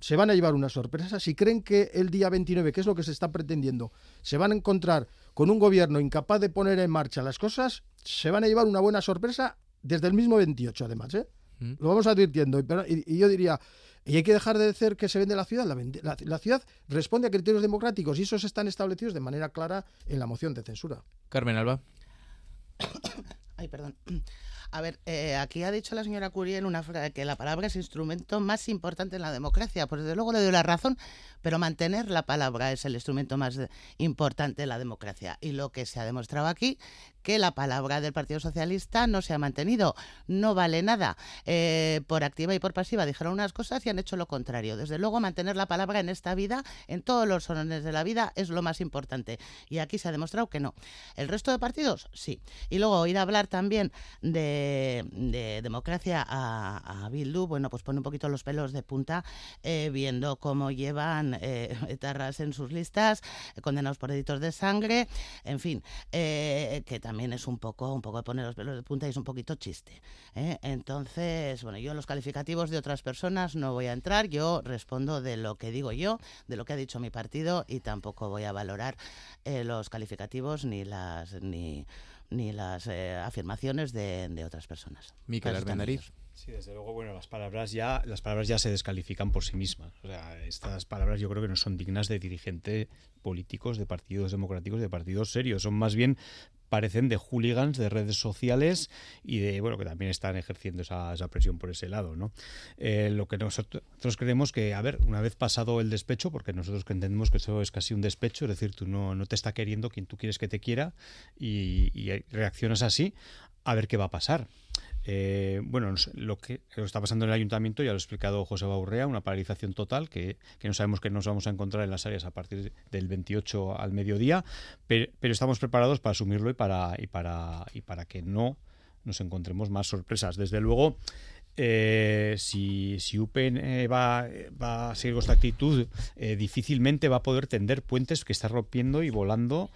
se van a llevar una sorpresa. Si creen que el día 29, que es lo que se está pretendiendo, se van a encontrar con un gobierno incapaz de poner en marcha las cosas, se van a llevar una buena sorpresa desde el mismo 28, además. ¿eh? Mm. Lo vamos advirtiendo. Y, yo diría, y hay que dejar de decir que se vende la ciudad. La, la, ciudad responde a criterios democráticos y esos están establecidos de manera clara en la moción de censura. Carmen Alba. *coughs* Ay, perdón. A ver, eh, aquí ha dicho la señora Curiel una frase que la palabra es instrumento más importante en la democracia. Pues desde luego le doy la razón, pero mantener la palabra es el instrumento más importante en la democracia. Y lo que se ha demostrado aquí, que la palabra del Partido Socialista no se ha mantenido. No vale nada. Eh, por activa y por pasiva dijeron unas cosas y han hecho lo contrario. Desde luego, mantener la palabra en esta vida, en todos los órdenes de la vida, es lo más importante. Y aquí se ha demostrado que no. ¿El resto de partidos? Sí. Y luego oír hablar también de, democracia a, a, Bildu, bueno, pues pone un poquito los pelos de punta eh, viendo cómo llevan eh, etarras en sus listas, condenados por delitos de sangre, en fin, eh, que también es un poco, un poco de poner los pelos de punta y es un poquito chiste. ¿eh? Entonces, bueno, yo en los calificativos de otras personas no voy a entrar, yo respondo de lo que digo yo, de lo que ha dicho mi partido y tampoco voy a valorar los calificativos ni las ni ni las afirmaciones de, de, otras personas. Miquel Arbenariz. Sí, desde luego, bueno, las palabras ya, las palabras ya se descalifican por sí mismas. O sea, estas palabras yo creo que no son dignas de dirigentes políticos, de partidos democráticos, de partidos serios. Son más bien parecen de hooligans de redes sociales y de bueno que también están ejerciendo esa, presión por ese lado no eh, lo que nosotros, creemos que a ver una vez pasado el despecho porque nosotros entendemos que eso es casi un despecho es decir tú no, no te está queriendo quien tú quieres que te quiera y reaccionas así a ver qué va a pasar eh, bueno, lo que está pasando en el ayuntamiento ya lo ha explicado José Baurrea, una paralización total que, no sabemos que nos vamos a encontrar en las áreas a partir del 28 al mediodía, pero, estamos preparados para asumirlo y para, y, para, y para que no nos encontremos más sorpresas. Desde luego, eh, si, si UPN eh, va, va, a seguir con esta actitud, difícilmente va a poder tender puentes que está rompiendo y volando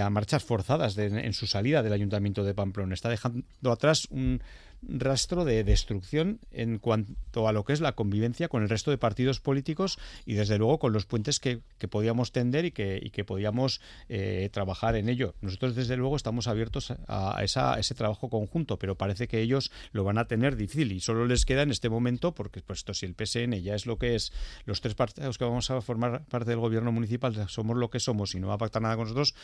a marchas forzadas en su salida del ayuntamiento de Pamplona. Está dejando atrás un, rastro de destrucción en cuanto a lo que es la convivencia con el resto de partidos políticos y desde luego con los puentes que, podíamos tender y que, que podíamos eh, trabajar en ello. Nosotros desde luego estamos abiertos a, ese trabajo conjunto, pero parece que ellos lo van a tener difícil y solo les queda en este momento, porque pues esto si el PSN ya es lo que es, los tres partidos que vamos a formar parte del gobierno municipal somos lo que somos y no va a pactar nada con nosotros,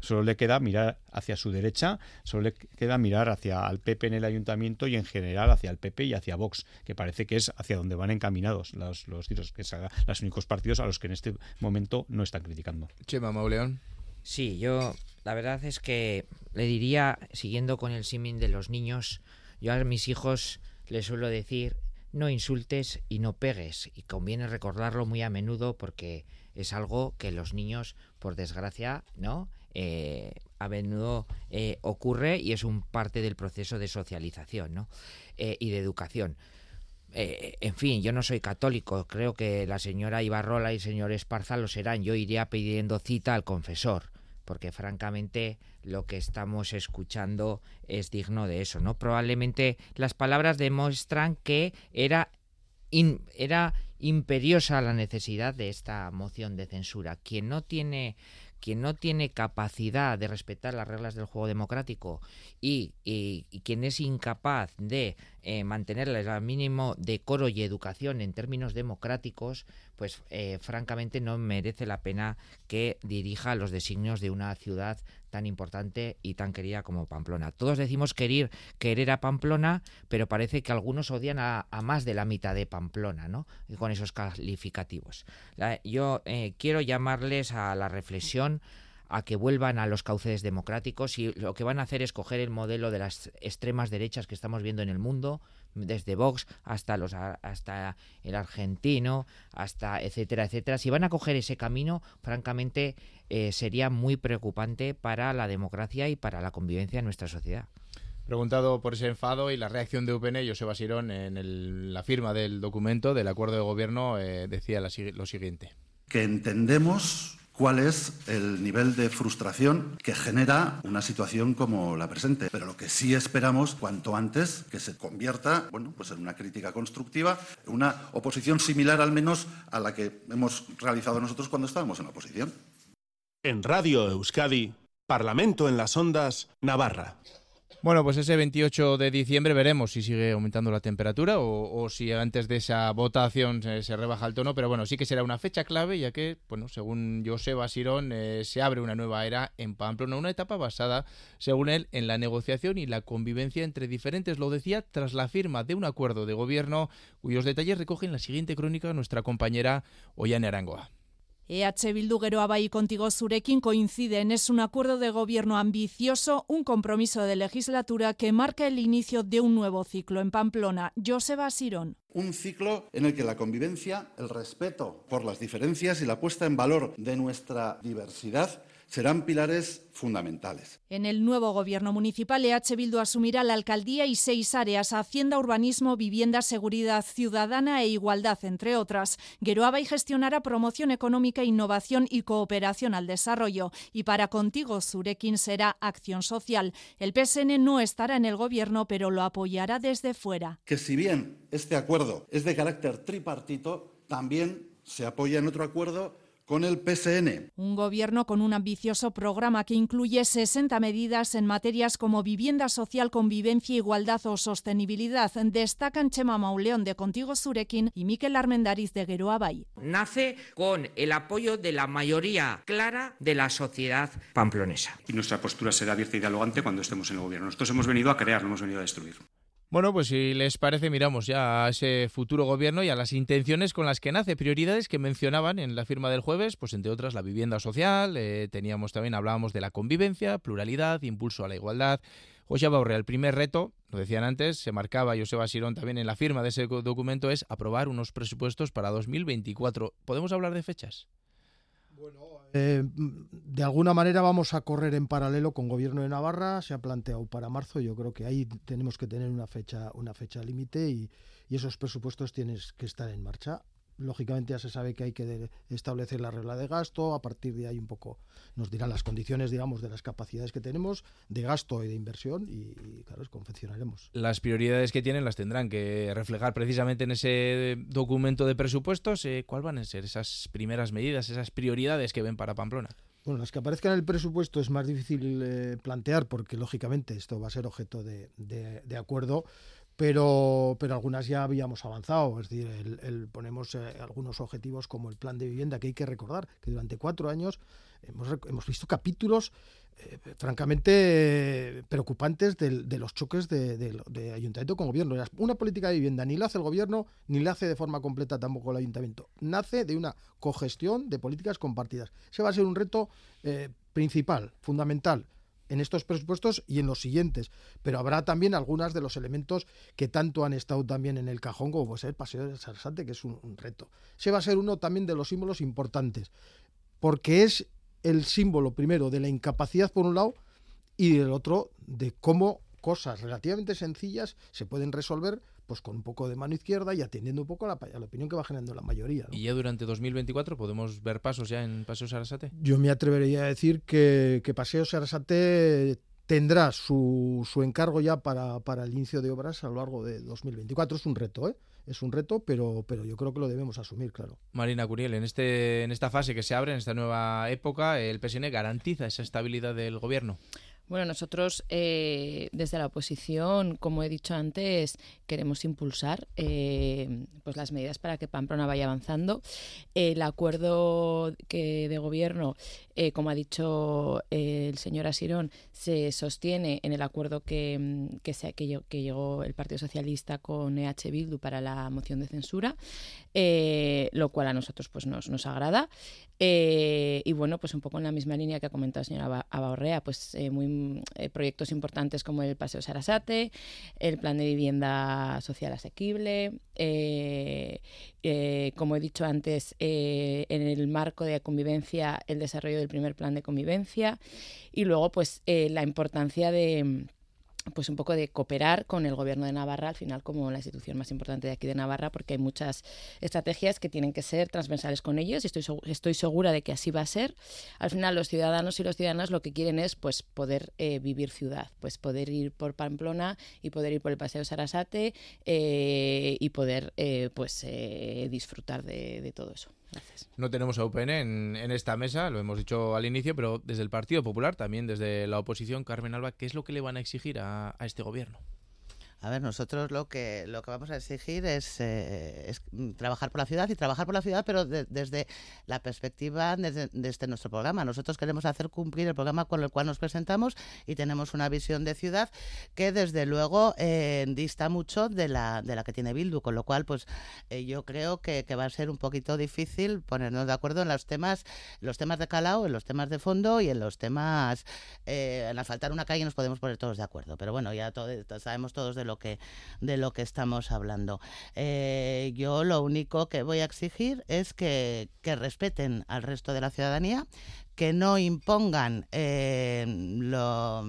solo le queda mirar hacia su derecha, solo le queda mirar hacia el PP en el ayuntamiento y en general hacia el PP y hacia Vox, que parece que es hacia donde van encaminados los, los tiros, que son los únicos partidos a los que en este momento no están criticando. Chema Mauleón. Sí, yo la verdad es que le diría, siguiendo con el símil de los niños, yo a mis hijos les suelo decir no insultes y no pegues. Y conviene recordarlo muy a menudo porque es algo que los niños, por desgracia, ¿no? Eh, a menudo eh, ocurre y es un parte del proceso de socialización ¿no? Eh, y de educación. en fin, yo no soy católico, creo que la señora Ibarrola y el señor Esparza lo serán. Yo iría pidiendo cita al confesor, porque francamente lo que estamos escuchando es digno de eso, ¿no? Probablemente las palabras demuestran que era, era imperiosa la necesidad de esta moción de censura. Quien no tiene quien no tiene capacidad de respetar las reglas del juego democrático y, quien es incapaz de eh, mantenerles al mínimo decoro y educación en términos democráticos, pues eh, francamente no merece la pena que dirija los designios de una ciudad tan importante y tan querida como Pamplona. Todos decimos querer, querer a Pamplona, pero parece que algunos odian a, más de la mitad de Pamplona, ¿no? con esos calificativos. yo eh, quiero llamarles a la reflexión a que vuelvan a los cauces democráticos y lo que van a hacer es coger el modelo de las extremas derechas que estamos viendo en el mundo, desde Vox hasta los hasta el argentino, hasta etcétera, etcétera. Si van a coger ese camino, francamente eh, sería muy preocupante para la democracia y para la convivencia en nuestra sociedad. Preguntado por ese enfado y la reacción de UPN, Joseba Sirón, en la firma del documento del acuerdo de gobierno, eh, decía lo siguiente. Que entendemos cuál es el nivel de frustración que genera una situación como la presente. Pero lo que sí esperamos cuanto antes que se convierta, bueno, pues en una crítica constructiva, una oposición similar al menos a la que hemos realizado nosotros cuando estábamos en la oposición. En Radio Euskadi, Parlamento en las Ondas, Navarra. Bueno, pues ese 28 de diciembre veremos si sigue aumentando la temperatura o, si antes de esa votación se, rebaja el tono, pero bueno, sí que será una fecha clave ya que, bueno, según Joseba Sirón, eh, se abre una nueva era en Pamplona, una etapa basada, según él, en la negociación y la convivencia entre diferentes, lo decía, tras la firma de un acuerdo de gobierno cuyos detalles recogen la siguiente crónica nuestra compañera Ollane Arangoa. EH Bildu Geroa Bai Contigo Zurekin coinciden. Es un acuerdo de gobierno ambicioso, un compromiso de legislatura que marca el inicio de un nuevo ciclo en Pamplona. Joseba Sirón. Un ciclo en el que la convivencia, el respeto por las diferencias y la puesta en valor de nuestra diversidad serán pilares fundamentales. En el nuevo gobierno municipal, EH Bildu asumirá la alcaldía y seis áreas, Hacienda, Urbanismo, Vivienda, Seguridad Ciudadana e Igualdad, entre otras. Geroaba y gestionará promoción económica, innovación y cooperación al desarrollo. Y para Contigo, Zurekin será acción social. El PSN no estará en el gobierno, pero lo apoyará desde fuera. Que si bien este acuerdo es de carácter tripartito, también se apoya en otro acuerdo con el PSN. Un gobierno con un ambicioso programa que incluye 60 medidas en materias como vivienda social, convivencia, igualdad o sostenibilidad. Destacan Chema Mauleón de Contigo Surekin y Miquel Armendariz de Geroa Bay. Nace con el apoyo de la mayoría clara de la sociedad pamplonesa. Y nuestra postura será abierta y dialogante cuando estemos en el gobierno. Nosotros hemos venido a crear, no hemos venido a destruir. Bueno, pues si les parece, miramos ya a ese futuro gobierno y a las intenciones con las que nace. Prioridades que mencionaban en la firma del jueves, pues entre otras la vivienda social, eh, teníamos también, hablábamos de la convivencia, pluralidad, impulso a la igualdad. José Baurrea, el primer reto, lo decían antes, se marcaba Joseba Sirón también en la firma de ese documento, es aprobar unos presupuestos para 2024. ¿Podemos hablar de fechas? Eh, de alguna manera vamos a correr en paralelo con Gobierno de Navarra, se ha planteado para marzo, yo creo que ahí tenemos que tener una fecha, una fecha límite y, y esos presupuestos tienen que estar en marcha lógicamente ya se sabe que hay que establecer la regla de gasto, a partir de ahí un poco nos dirán las condiciones, digamos, de las capacidades que tenemos de gasto y de inversión y, claro, confeccionaremos. Las prioridades que tienen las tendrán que reflejar precisamente en ese documento de presupuestos. Eh, ¿Cuáles van a ser esas primeras medidas, esas prioridades que ven para Pamplona? Bueno, las que aparezcan en el presupuesto es más difícil eh, plantear porque, lógicamente, esto va a ser objeto de, de acuerdo pero, pero algunas ya habíamos avanzado. Es decir, el, ponemos eh, algunos objetivos como el plan de vivienda, que hay que recordar que durante cuatro años hemos, hemos visto capítulos eh, francamente preocupantes de, los choques de, ayuntamiento con gobierno. Una política de vivienda ni la hace el gobierno ni la hace de forma completa tampoco el ayuntamiento. Nace de una cogestión de políticas compartidas. Ese va a ser un reto eh, principal, fundamental en estos presupuestos y en los siguientes, pero habrá también algunos de los elementos que tanto han estado también en el cajón como puede ser el Paseo de Sarsante, que es un, reto. Se va a ser uno también de los símbolos importantes, porque es el símbolo primero de la incapacidad por un lado y del otro de cómo cosas relativamente sencillas se pueden resolver pues con un poco de mano izquierda y atendiendo un poco a la, la opinión que va generando la mayoría. ¿Y ya durante 2024 podemos ver pasos ya en Paseo Sarasate? Yo me atrevería a decir que, que Paseo Sarasate tendrá su, su encargo ya para, para, el inicio de obras a lo largo de 2024. Es un reto, ¿eh? Es un reto, pero, pero yo creo que lo debemos asumir, claro. Marina Curiel, en, este, en esta fase que se abre, en esta nueva época, ¿el PSN garantiza esa estabilidad del gobierno? Bueno, nosotros eh, desde la oposición, como he dicho antes, queremos impulsar eh, pues las medidas para que Pamplona vaya avanzando. El acuerdo que de gobierno, eh, como ha dicho el señor Asirón, se sostiene en el acuerdo que, que, se, que, llegó el Partido Socialista con EH Bildu para la moción de censura, lo cual a nosotros pues nos, nos agrada. y bueno, pues un poco en la misma línea que ha comentado la señora Abaorrea, pues muy eh, proyectos importantes como el Paseo Sarasate, el Plan de Vivienda Social Asequible, eh, eh, como he dicho antes, en el marco de convivencia, el desarrollo del primer plan de convivencia y luego pues la importancia de pues un poco de cooperar con el gobierno de Navarra, al final como la institución más importante de aquí de Navarra, porque hay muchas estrategias que tienen que ser transversales con ellos y estoy, estoy segura de que así va a ser. Al final los ciudadanos y los ciudadanas lo que quieren es pues poder eh, vivir ciudad, pues poder ir por Pamplona y poder ir por el Paseo Sarasate eh, y poder eh, pues disfrutar de todo eso. No tenemos a UPN en, esta mesa, lo hemos dicho al inicio, pero desde el Partido Popular, también desde la oposición, Carmen Alba, ¿qué es lo que le van a exigir a, a este gobierno? A ver, nosotros lo que lo que vamos a exigir es, eh, es trabajar por la ciudad y trabajar por la ciudad, pero desde la perspectiva desde, desde, nuestro programa. Nosotros queremos hacer cumplir el programa con el cual nos presentamos y tenemos una visión de ciudad que desde luego eh, dista mucho de la de la que tiene Bildu, con lo cual pues eh, yo creo que, que, va a ser un poquito difícil ponernos de acuerdo en los temas los temas de calao, en los temas de fondo y en los temas en asfaltar una calle nos podemos poner todos de acuerdo. Pero bueno, ya todo, sabemos todos de lo de lo que estamos hablando. Eh, yo lo único que voy a exigir es que, que respeten al resto de la ciudadanía, que no impongan eh, lo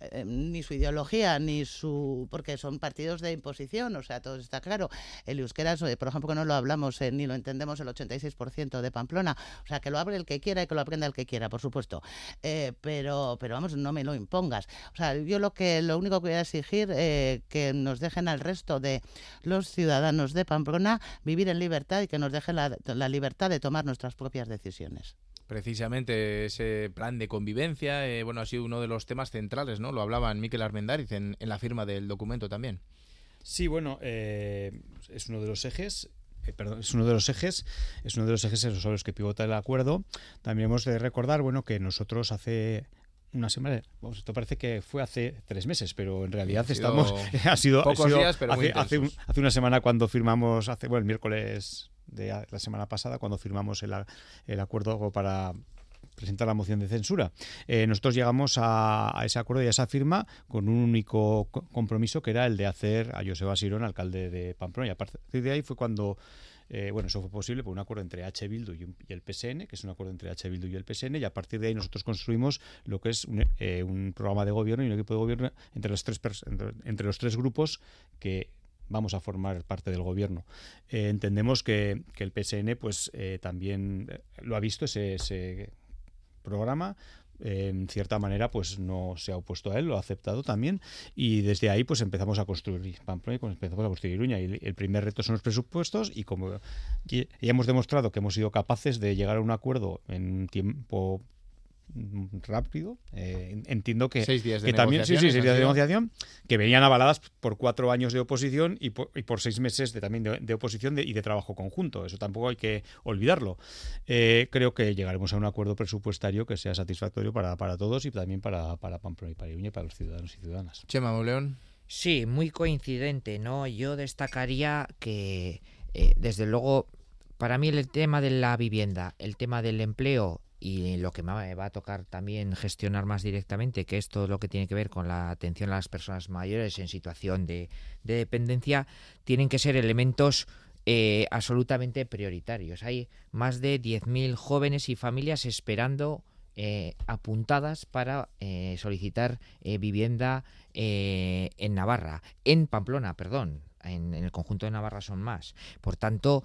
eh, ni su ideología, ni su. porque son partidos de imposición, o sea, todo está claro. El euskera, por ejemplo, que no lo hablamos eh, ni lo entendemos el 86% de Pamplona, o sea, que lo hable el que quiera y que lo aprenda el que quiera, por supuesto. Eh, pero, pero vamos, no me lo impongas. O sea, yo lo que lo único que voy a exigir eh, que nos dejen al resto de los ciudadanos de Pamplona vivir en libertad y que nos dejen la libertad de tomar nuestras propias decisiones precisamente ese plan de convivencia, eh, bueno, ha sido uno de los temas centrales, ¿no? Lo hablaban Miquel Armendáriz en, la firma del documento también. Sí, bueno, eh, es uno de los ejes. Eh, perdón, es uno de los ejes, es uno de los ejes sobre los que pivota el acuerdo. También hemos de recordar, bueno, que nosotros hace una semana, vamos, esto parece que fue hace tres meses, pero en realidad estamos, ha sido, *laughs* pocos días, pero hace, hace, hace, una semana cuando firmamos, hace, bueno, el miércoles de la semana pasada cuando firmamos el, el acuerdo para presentar la moción de censura. Eh, nosotros llegamos a, ese acuerdo y a esa firma con un único compromiso que era el de hacer a Joseba Sirón alcalde de Pamplona. Y a partir de ahí fue cuando eh, bueno, eso fue posible por un acuerdo entre H. Bildu y, el PSN, que es un acuerdo entre H. Bildu y el PSN, y a partir de ahí nosotros construimos lo que es un, eh, programa de gobierno y un equipo de gobierno entre los tres, entre los tres grupos que vamos a formar parte del gobierno. Eh, entendemos que, el PSN pues eh, también eh, lo ha visto ese, programa, en cierta manera pues no se ha opuesto a él, lo ha aceptado también. Y desde ahí pues empezamos a construir Pamplona y empezamos a construir Iruña. Y el primer reto son los presupuestos y como ya hemos demostrado que hemos sido capaces de llegar a un acuerdo en tiempo rápido. Eh, entiendo que, seis días de que también sí, sí, seis días de negociación que venían avaladas por cuatro años de oposición y por, y por seis meses de, también de, oposición y de trabajo conjunto. Eso tampoco hay que olvidarlo. Eh, creo que llegaremos a un acuerdo presupuestario que sea satisfactorio para, para todos y también para, para Pamplona y para Iruña y para los ciudadanos y ciudadanas. Chema Mauleón. Sí, muy coincidente, ¿no? Yo destacaría que, eh, desde luego, para mí el tema de la vivienda, el tema del empleo y lo que me va a tocar también gestionar más directamente, que es todo lo que tiene que ver con la atención a las personas mayores en situación de, dependencia, tienen que ser elementos eh, absolutamente prioritarios. Hay más de 10.000 jóvenes y familias esperando eh, apuntadas para eh, solicitar vivienda en Navarra, en Pamplona, perdón, en, el conjunto de Navarra son más. Por tanto,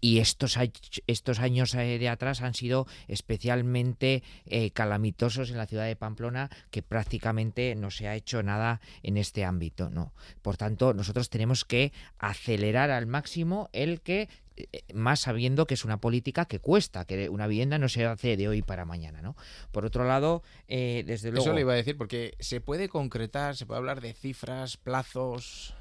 y estos, estos años eh, de atrás han sido especialmente eh, calamitosos en la ciudad de Pamplona, que prácticamente no se ha hecho nada en este ámbito. ¿no? Por tanto, nosotros tenemos que acelerar al máximo el que eh, más sabiendo que es una política que cuesta, que una vivienda no se hace de hoy para mañana, ¿no? Por otro lado, desde luego... Eso le iba a decir, porque se puede concretar, se puede hablar de cifras, plazos...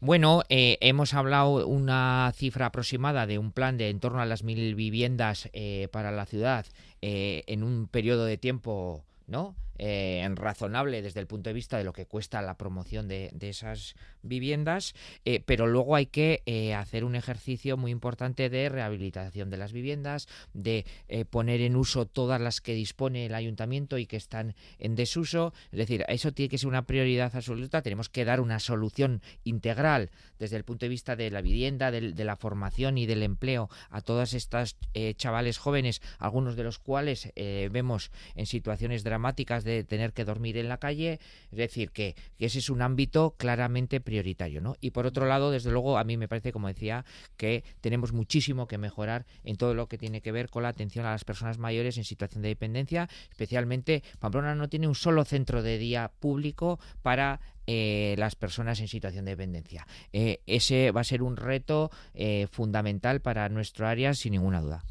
Bueno, eh, hemos hablado una cifra aproximada de un plan de en torno a las mil viviendas eh, para la ciudad eh, en un periodo de tiempo, ¿no? Eh, razonable desde el punto de vista de lo que cuesta la promoción de, esas viviendas, eh, pero luego hay que eh, hacer un ejercicio muy importante de rehabilitación de las viviendas, de eh, poner en uso todas las que dispone el ayuntamiento y que están en desuso. Es decir, eso tiene que ser una prioridad absoluta. Tenemos que dar una solución integral desde el punto de vista de la vivienda, de, de la formación y del empleo a todas estas chavales jóvenes, algunos de los cuales vemos en situaciones dramáticas de tener que dormir en la calle, es decir, que, ese es un ámbito claramente prioritario, ¿no? Y por otro lado, desde luego, a mí me parece, como decía, que tenemos muchísimo que mejorar en todo lo que tiene que ver con la atención a las personas mayores en situación de dependencia, especialmente Pamplona no tiene un solo centro de día público para eh, las personas en situación de dependencia. Eh, ese va a ser un reto eh, fundamental para nuestro área, sin ninguna duda.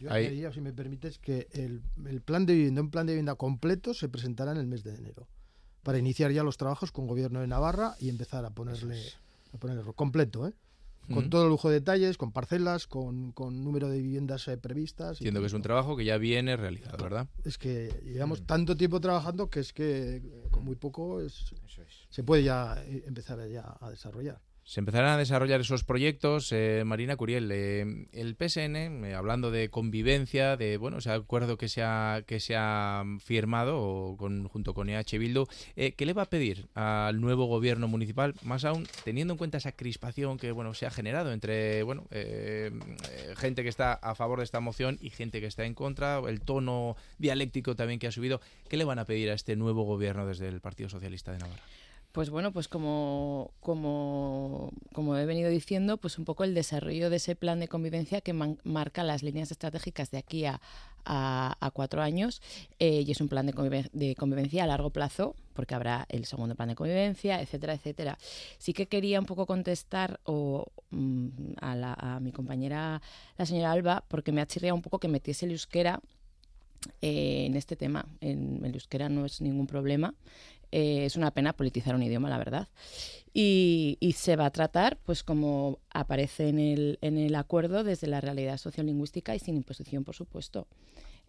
Yo Ahí... si me permites, que el, plan de vivienda, un plan de vivienda completo se presentará en el mes de enero. para iniciar ya los trabajos con gobierno de Navarra y empezar a ponerle, a ponerle completo, ¿eh? con todo el lujo de detalles, con parcelas, con, con número de viviendas eh, previstas. Entiendo que es un trabajo que ya viene realizado, ¿verdad? Es que llevamos tanto tiempo trabajando que es que eh, con muy poco es, se puede ya eh, empezar ya a desarrollar. Se empezarán a desarrollar esos proyectos. Eh, Marina Curiel, eh, el PSN, eh, hablando de convivencia, de bueno, ese acuerdo que se ha, que firmado con, junto con EH Bildu, ¿qué le va a pedir al nuevo gobierno municipal? Más aún teniendo en cuenta esa crispación que bueno se ha generado entre bueno gente que está a favor de esta moción y gente que está en contra, el tono dialéctico también que ha subido. ¿Qué le van a pedir a este nuevo gobierno desde el Partido Socialista de Navarra? Pues bueno, pues como, como, como, he venido diciendo, pues un poco el desarrollo de ese plan de convivencia que marca las líneas estratégicas de aquí a, a, cuatro años eh, y es un plan de, de, convivencia a largo plazo porque habrá el segundo plan de convivencia, etcétera, etcétera. Sí que quería un poco contestar o, mm, a, la, a, mi compañera, la señora Alba, porque me ha chirriado un poco que metiese el euskera eh, en este tema. En, el euskera no es ningún problema. Eh, es una pena politizar un idioma, la verdad. Y, se va a tratar, pues como aparece en el, en el acuerdo, desde la realidad sociolingüística y sin imposición, por supuesto.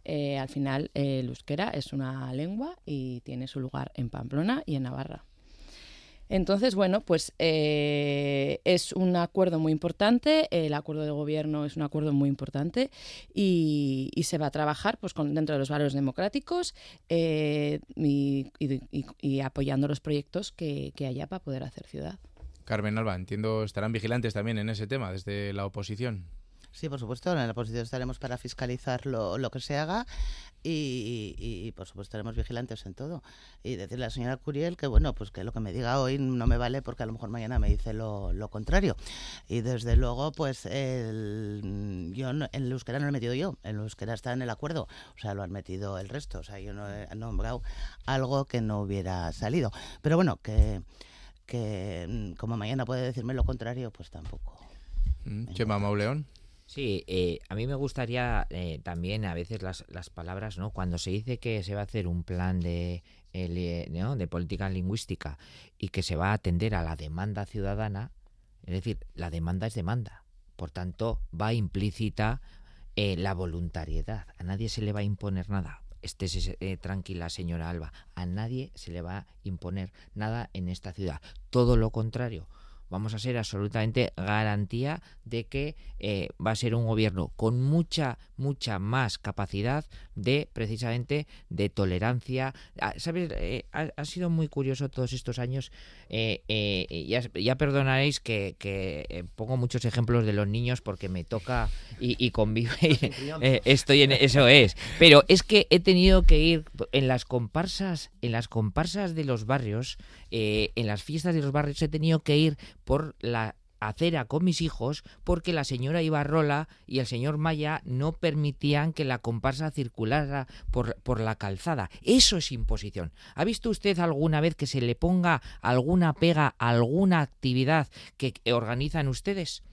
Eh, al final, el euskera es una lengua y tiene su lugar en Pamplona y en Navarra. Entonces, bueno, pues eh, es un acuerdo muy importante, el acuerdo de gobierno es un acuerdo muy importante y, se va a trabajar pues con, dentro de los valores democráticos eh, y, apoyando los proyectos que, que haya para poder hacer ciudad. Carmen Alba, entiendo, estarán vigilantes también en ese tema desde la oposición. Sí, por supuesto, en la oposición estaremos para fiscalizar lo, lo que se haga y, por supuesto estaremos vigilantes en todo. Y decirle a la señora Curiel que bueno, pues que lo que me diga hoy no me vale porque a lo mejor mañana me dice lo, lo contrario. Y desde luego, pues el, yo en el euskera no lo he metido yo, el euskera está en el acuerdo, o sea, lo han metido el resto, o sea, yo no he nombrado algo que no hubiera salido. Pero bueno, que, que mm, como mañana puede decirme lo contrario, pues tampoco. Mm, Chema Mauleón. Sí, eh, a mí me gustaría eh, también a veces las, las palabras, ¿no? Cuando se dice que se va a hacer un plan de, eh, de política lingüística y que se va a atender a la demanda ciudadana, es decir, la demanda es demanda. Por tanto, va implícita la voluntariedad. A nadie se le va a imponer nada. Estés tranquila, señora Alba. A nadie se le va a imponer nada en esta ciudad. Todo lo contrario vamos a ser absolutamente garantía de que eh, va a ser un gobierno con mucha, mucha más capacidad de precisamente de tolerancia. Ah, ¿Sabes? Eh, ha, sido muy curioso todos estos años. Eh, ya, perdonaréis que, pongo muchos ejemplos de los niños porque me toca y, y convive. *laughs* estoy en eso es. Pero es que he tenido que ir en las comparsas, en las comparsas de los barrios, en las fiestas de los barrios he tenido que ir por la acera con mis hijos porque la señora Ibarrola y el señor Maya no permitían que la comparsa circulara por, por, la calzada. Eso es imposición. ¿Ha visto usted alguna vez que se le ponga alguna pega a alguna actividad que organizan ustedes?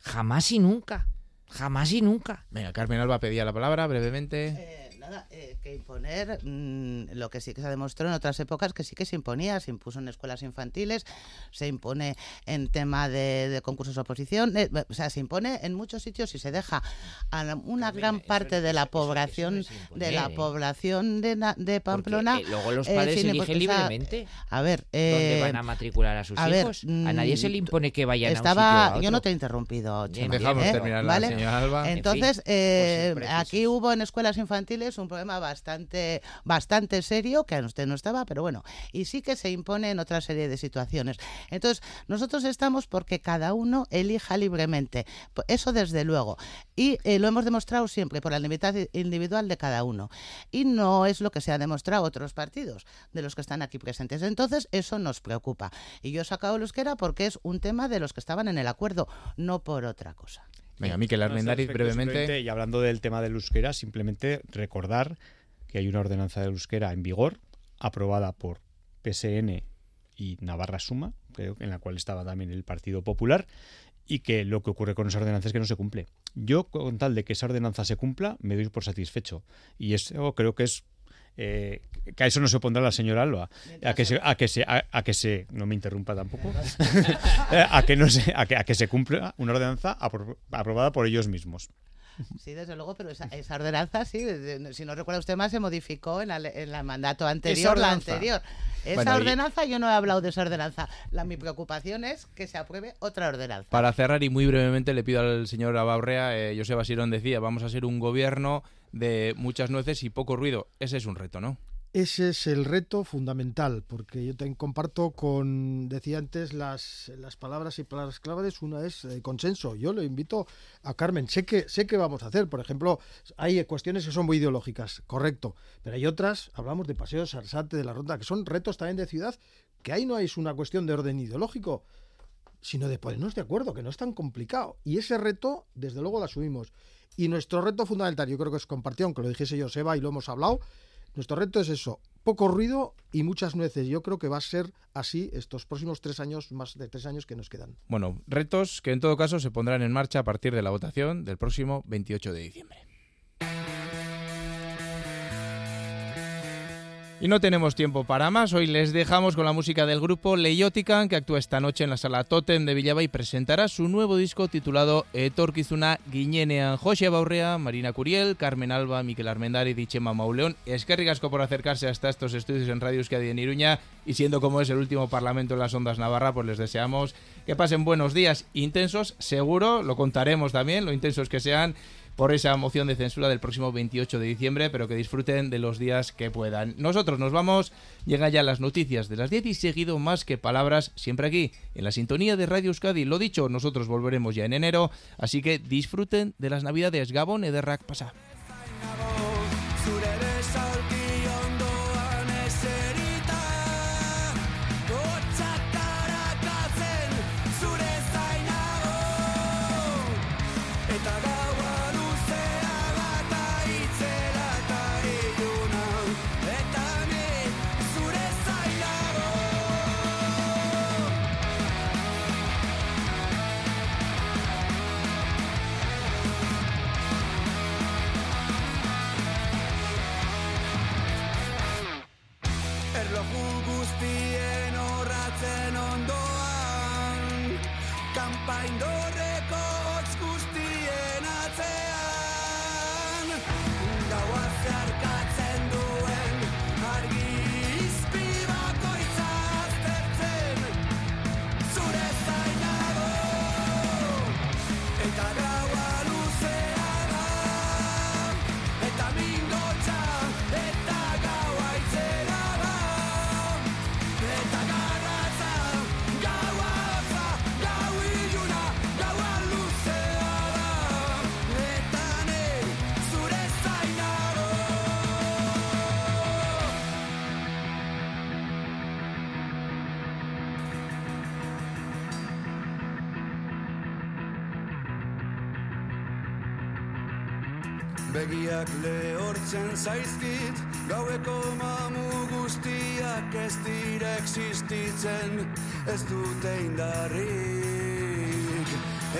Jamás y nunca. Jamás y nunca. Venga, Carmen Alba pedía la palabra brevemente. Eh, eh, que imponer mm, lo que sí que se demostró en otras épocas que sí que se imponía, se impuso en escuelas infantiles, se impone en tema de, concursos de oposición, eh, o sea, se impone en muchos sitios y se deja a una gran parte de la población de la ¿eh? población de, Pamplona. luego los padres eligen libremente. A ver, ¿dónde van a matricular a sus hijos? a nadie se le mm, impone que vayan estaba, a un Yo no te he interrumpido, Dejamos terminar la señora Alba. Entonces, pues aquí hubo en escuelas infantiles un problema bastante, bastante serio, que a usted no estaba, pero bueno, y sí que se impone en otra serie de situaciones. Entonces, nosotros estamos porque cada uno elija libremente, eso desde luego, y eh, lo hemos demostrado siempre por la libertad individual de cada uno, y no es lo que se ha demostrado otros partidos de los que están aquí presentes. Entonces, eso nos preocupa. Y yo he sacado el euskera porque es un tema de los que estaban en el acuerdo, no por otra cosa. Venga, Miquel Armendariz, brevemente. Y hablando del tema del euskera, simplemente recordar que hay una ordenanza del euskera en vigor, aprobada por PSN y Navarra Suma, creo, en la cual estaba también el Partido Popular, y que lo que ocurre con esa ordenanza es que no se cumple. Yo, con tal de que esa ordenanza se cumpla, me doy por satisfecho. Y eso creo que es eh, que a eso no se opondrá la señora Alba, a que se, a que se, a, que se, no me interrumpa tampoco, *laughs* a que no se, a que, a que se cumpla una ordenanza aprobada por ellos mismos. Sí, desde luego, pero esa, ordenanza, sí, si no recuerda usted más, se modificó en, el mandato anterior, la anterior. Esa ordenanza, yo no he hablado de esa ordenanza. La, mi preocupación es que se apruebe otra ordenanza. Para cerrar y muy brevemente le pido al señor Abaurrea, eh, Joseba Sirón decía, vamos a ser un gobierno de muchas nueces y poco ruido. Ese es un reto, ¿no? Ese es el reto fundamental, porque yo también comparto con, decía antes, las, las palabras y palabras claves. Una es eh, consenso. Yo le invito a Carmen. Sé que, sé que vamos a hacer. Por ejemplo, hay cuestiones que son muy ideológicas, correcto. Pero hay otras, hablamos de Paseo Sarsate, de la Ronda, que son retos también de ciudad, que ahí no es una cuestión de orden ideológico, sino de ponernos de acuerdo, que no es tan complicado. Y ese reto, desde luego, lo asumimos. Y nuestro reto fundamental, yo creo que es compartido, aunque lo dijese yo, Seba, y lo hemos hablado, nuestro reto es eso, poco ruido y muchas nueces. Yo creo que va a ser así estos próximos tres años, más de tres años que nos quedan. Bueno, retos que en todo caso se pondrán en marcha a partir de la votación del próximo 28 de diciembre. Y no tenemos tiempo para más. Hoy les dejamos con la música del grupo Leiotican, que actúa esta noche en la sala Totem de Villaba y presentará su nuevo disco titulado Etorkizuna Guiñenean. José Baurrea, Marina Curiel, Carmen Alba, Miquel Armendari, Dichema Mauleón. Es que por acercarse hasta estos estudios en Radio Euskadi en Iruña y siendo como es el último parlamento en las ondas Navarra, pues les deseamos que pasen buenos días intensos, seguro, lo contaremos también, lo intensos que sean por esa moción de censura del próximo 28 de diciembre, pero que disfruten de los días que puedan. Nosotros nos vamos, llegan ya las noticias de las 10 y seguido más que palabras, siempre aquí, en la sintonía de Radio Euskadi. Lo dicho, nosotros volveremos ya en enero, así que disfruten de las navidades Gabón y de Rack Pasa. Begiak lehortzen zaizkit Gaueko mamu guztiak ez dira existitzen. Ez dute indarrik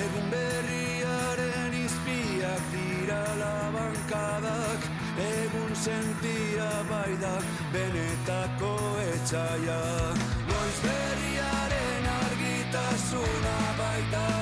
Egun berriaren izpiak dira labankadak Egun sentia baidak benetako etxaia Noiz berriaren argitasuna baita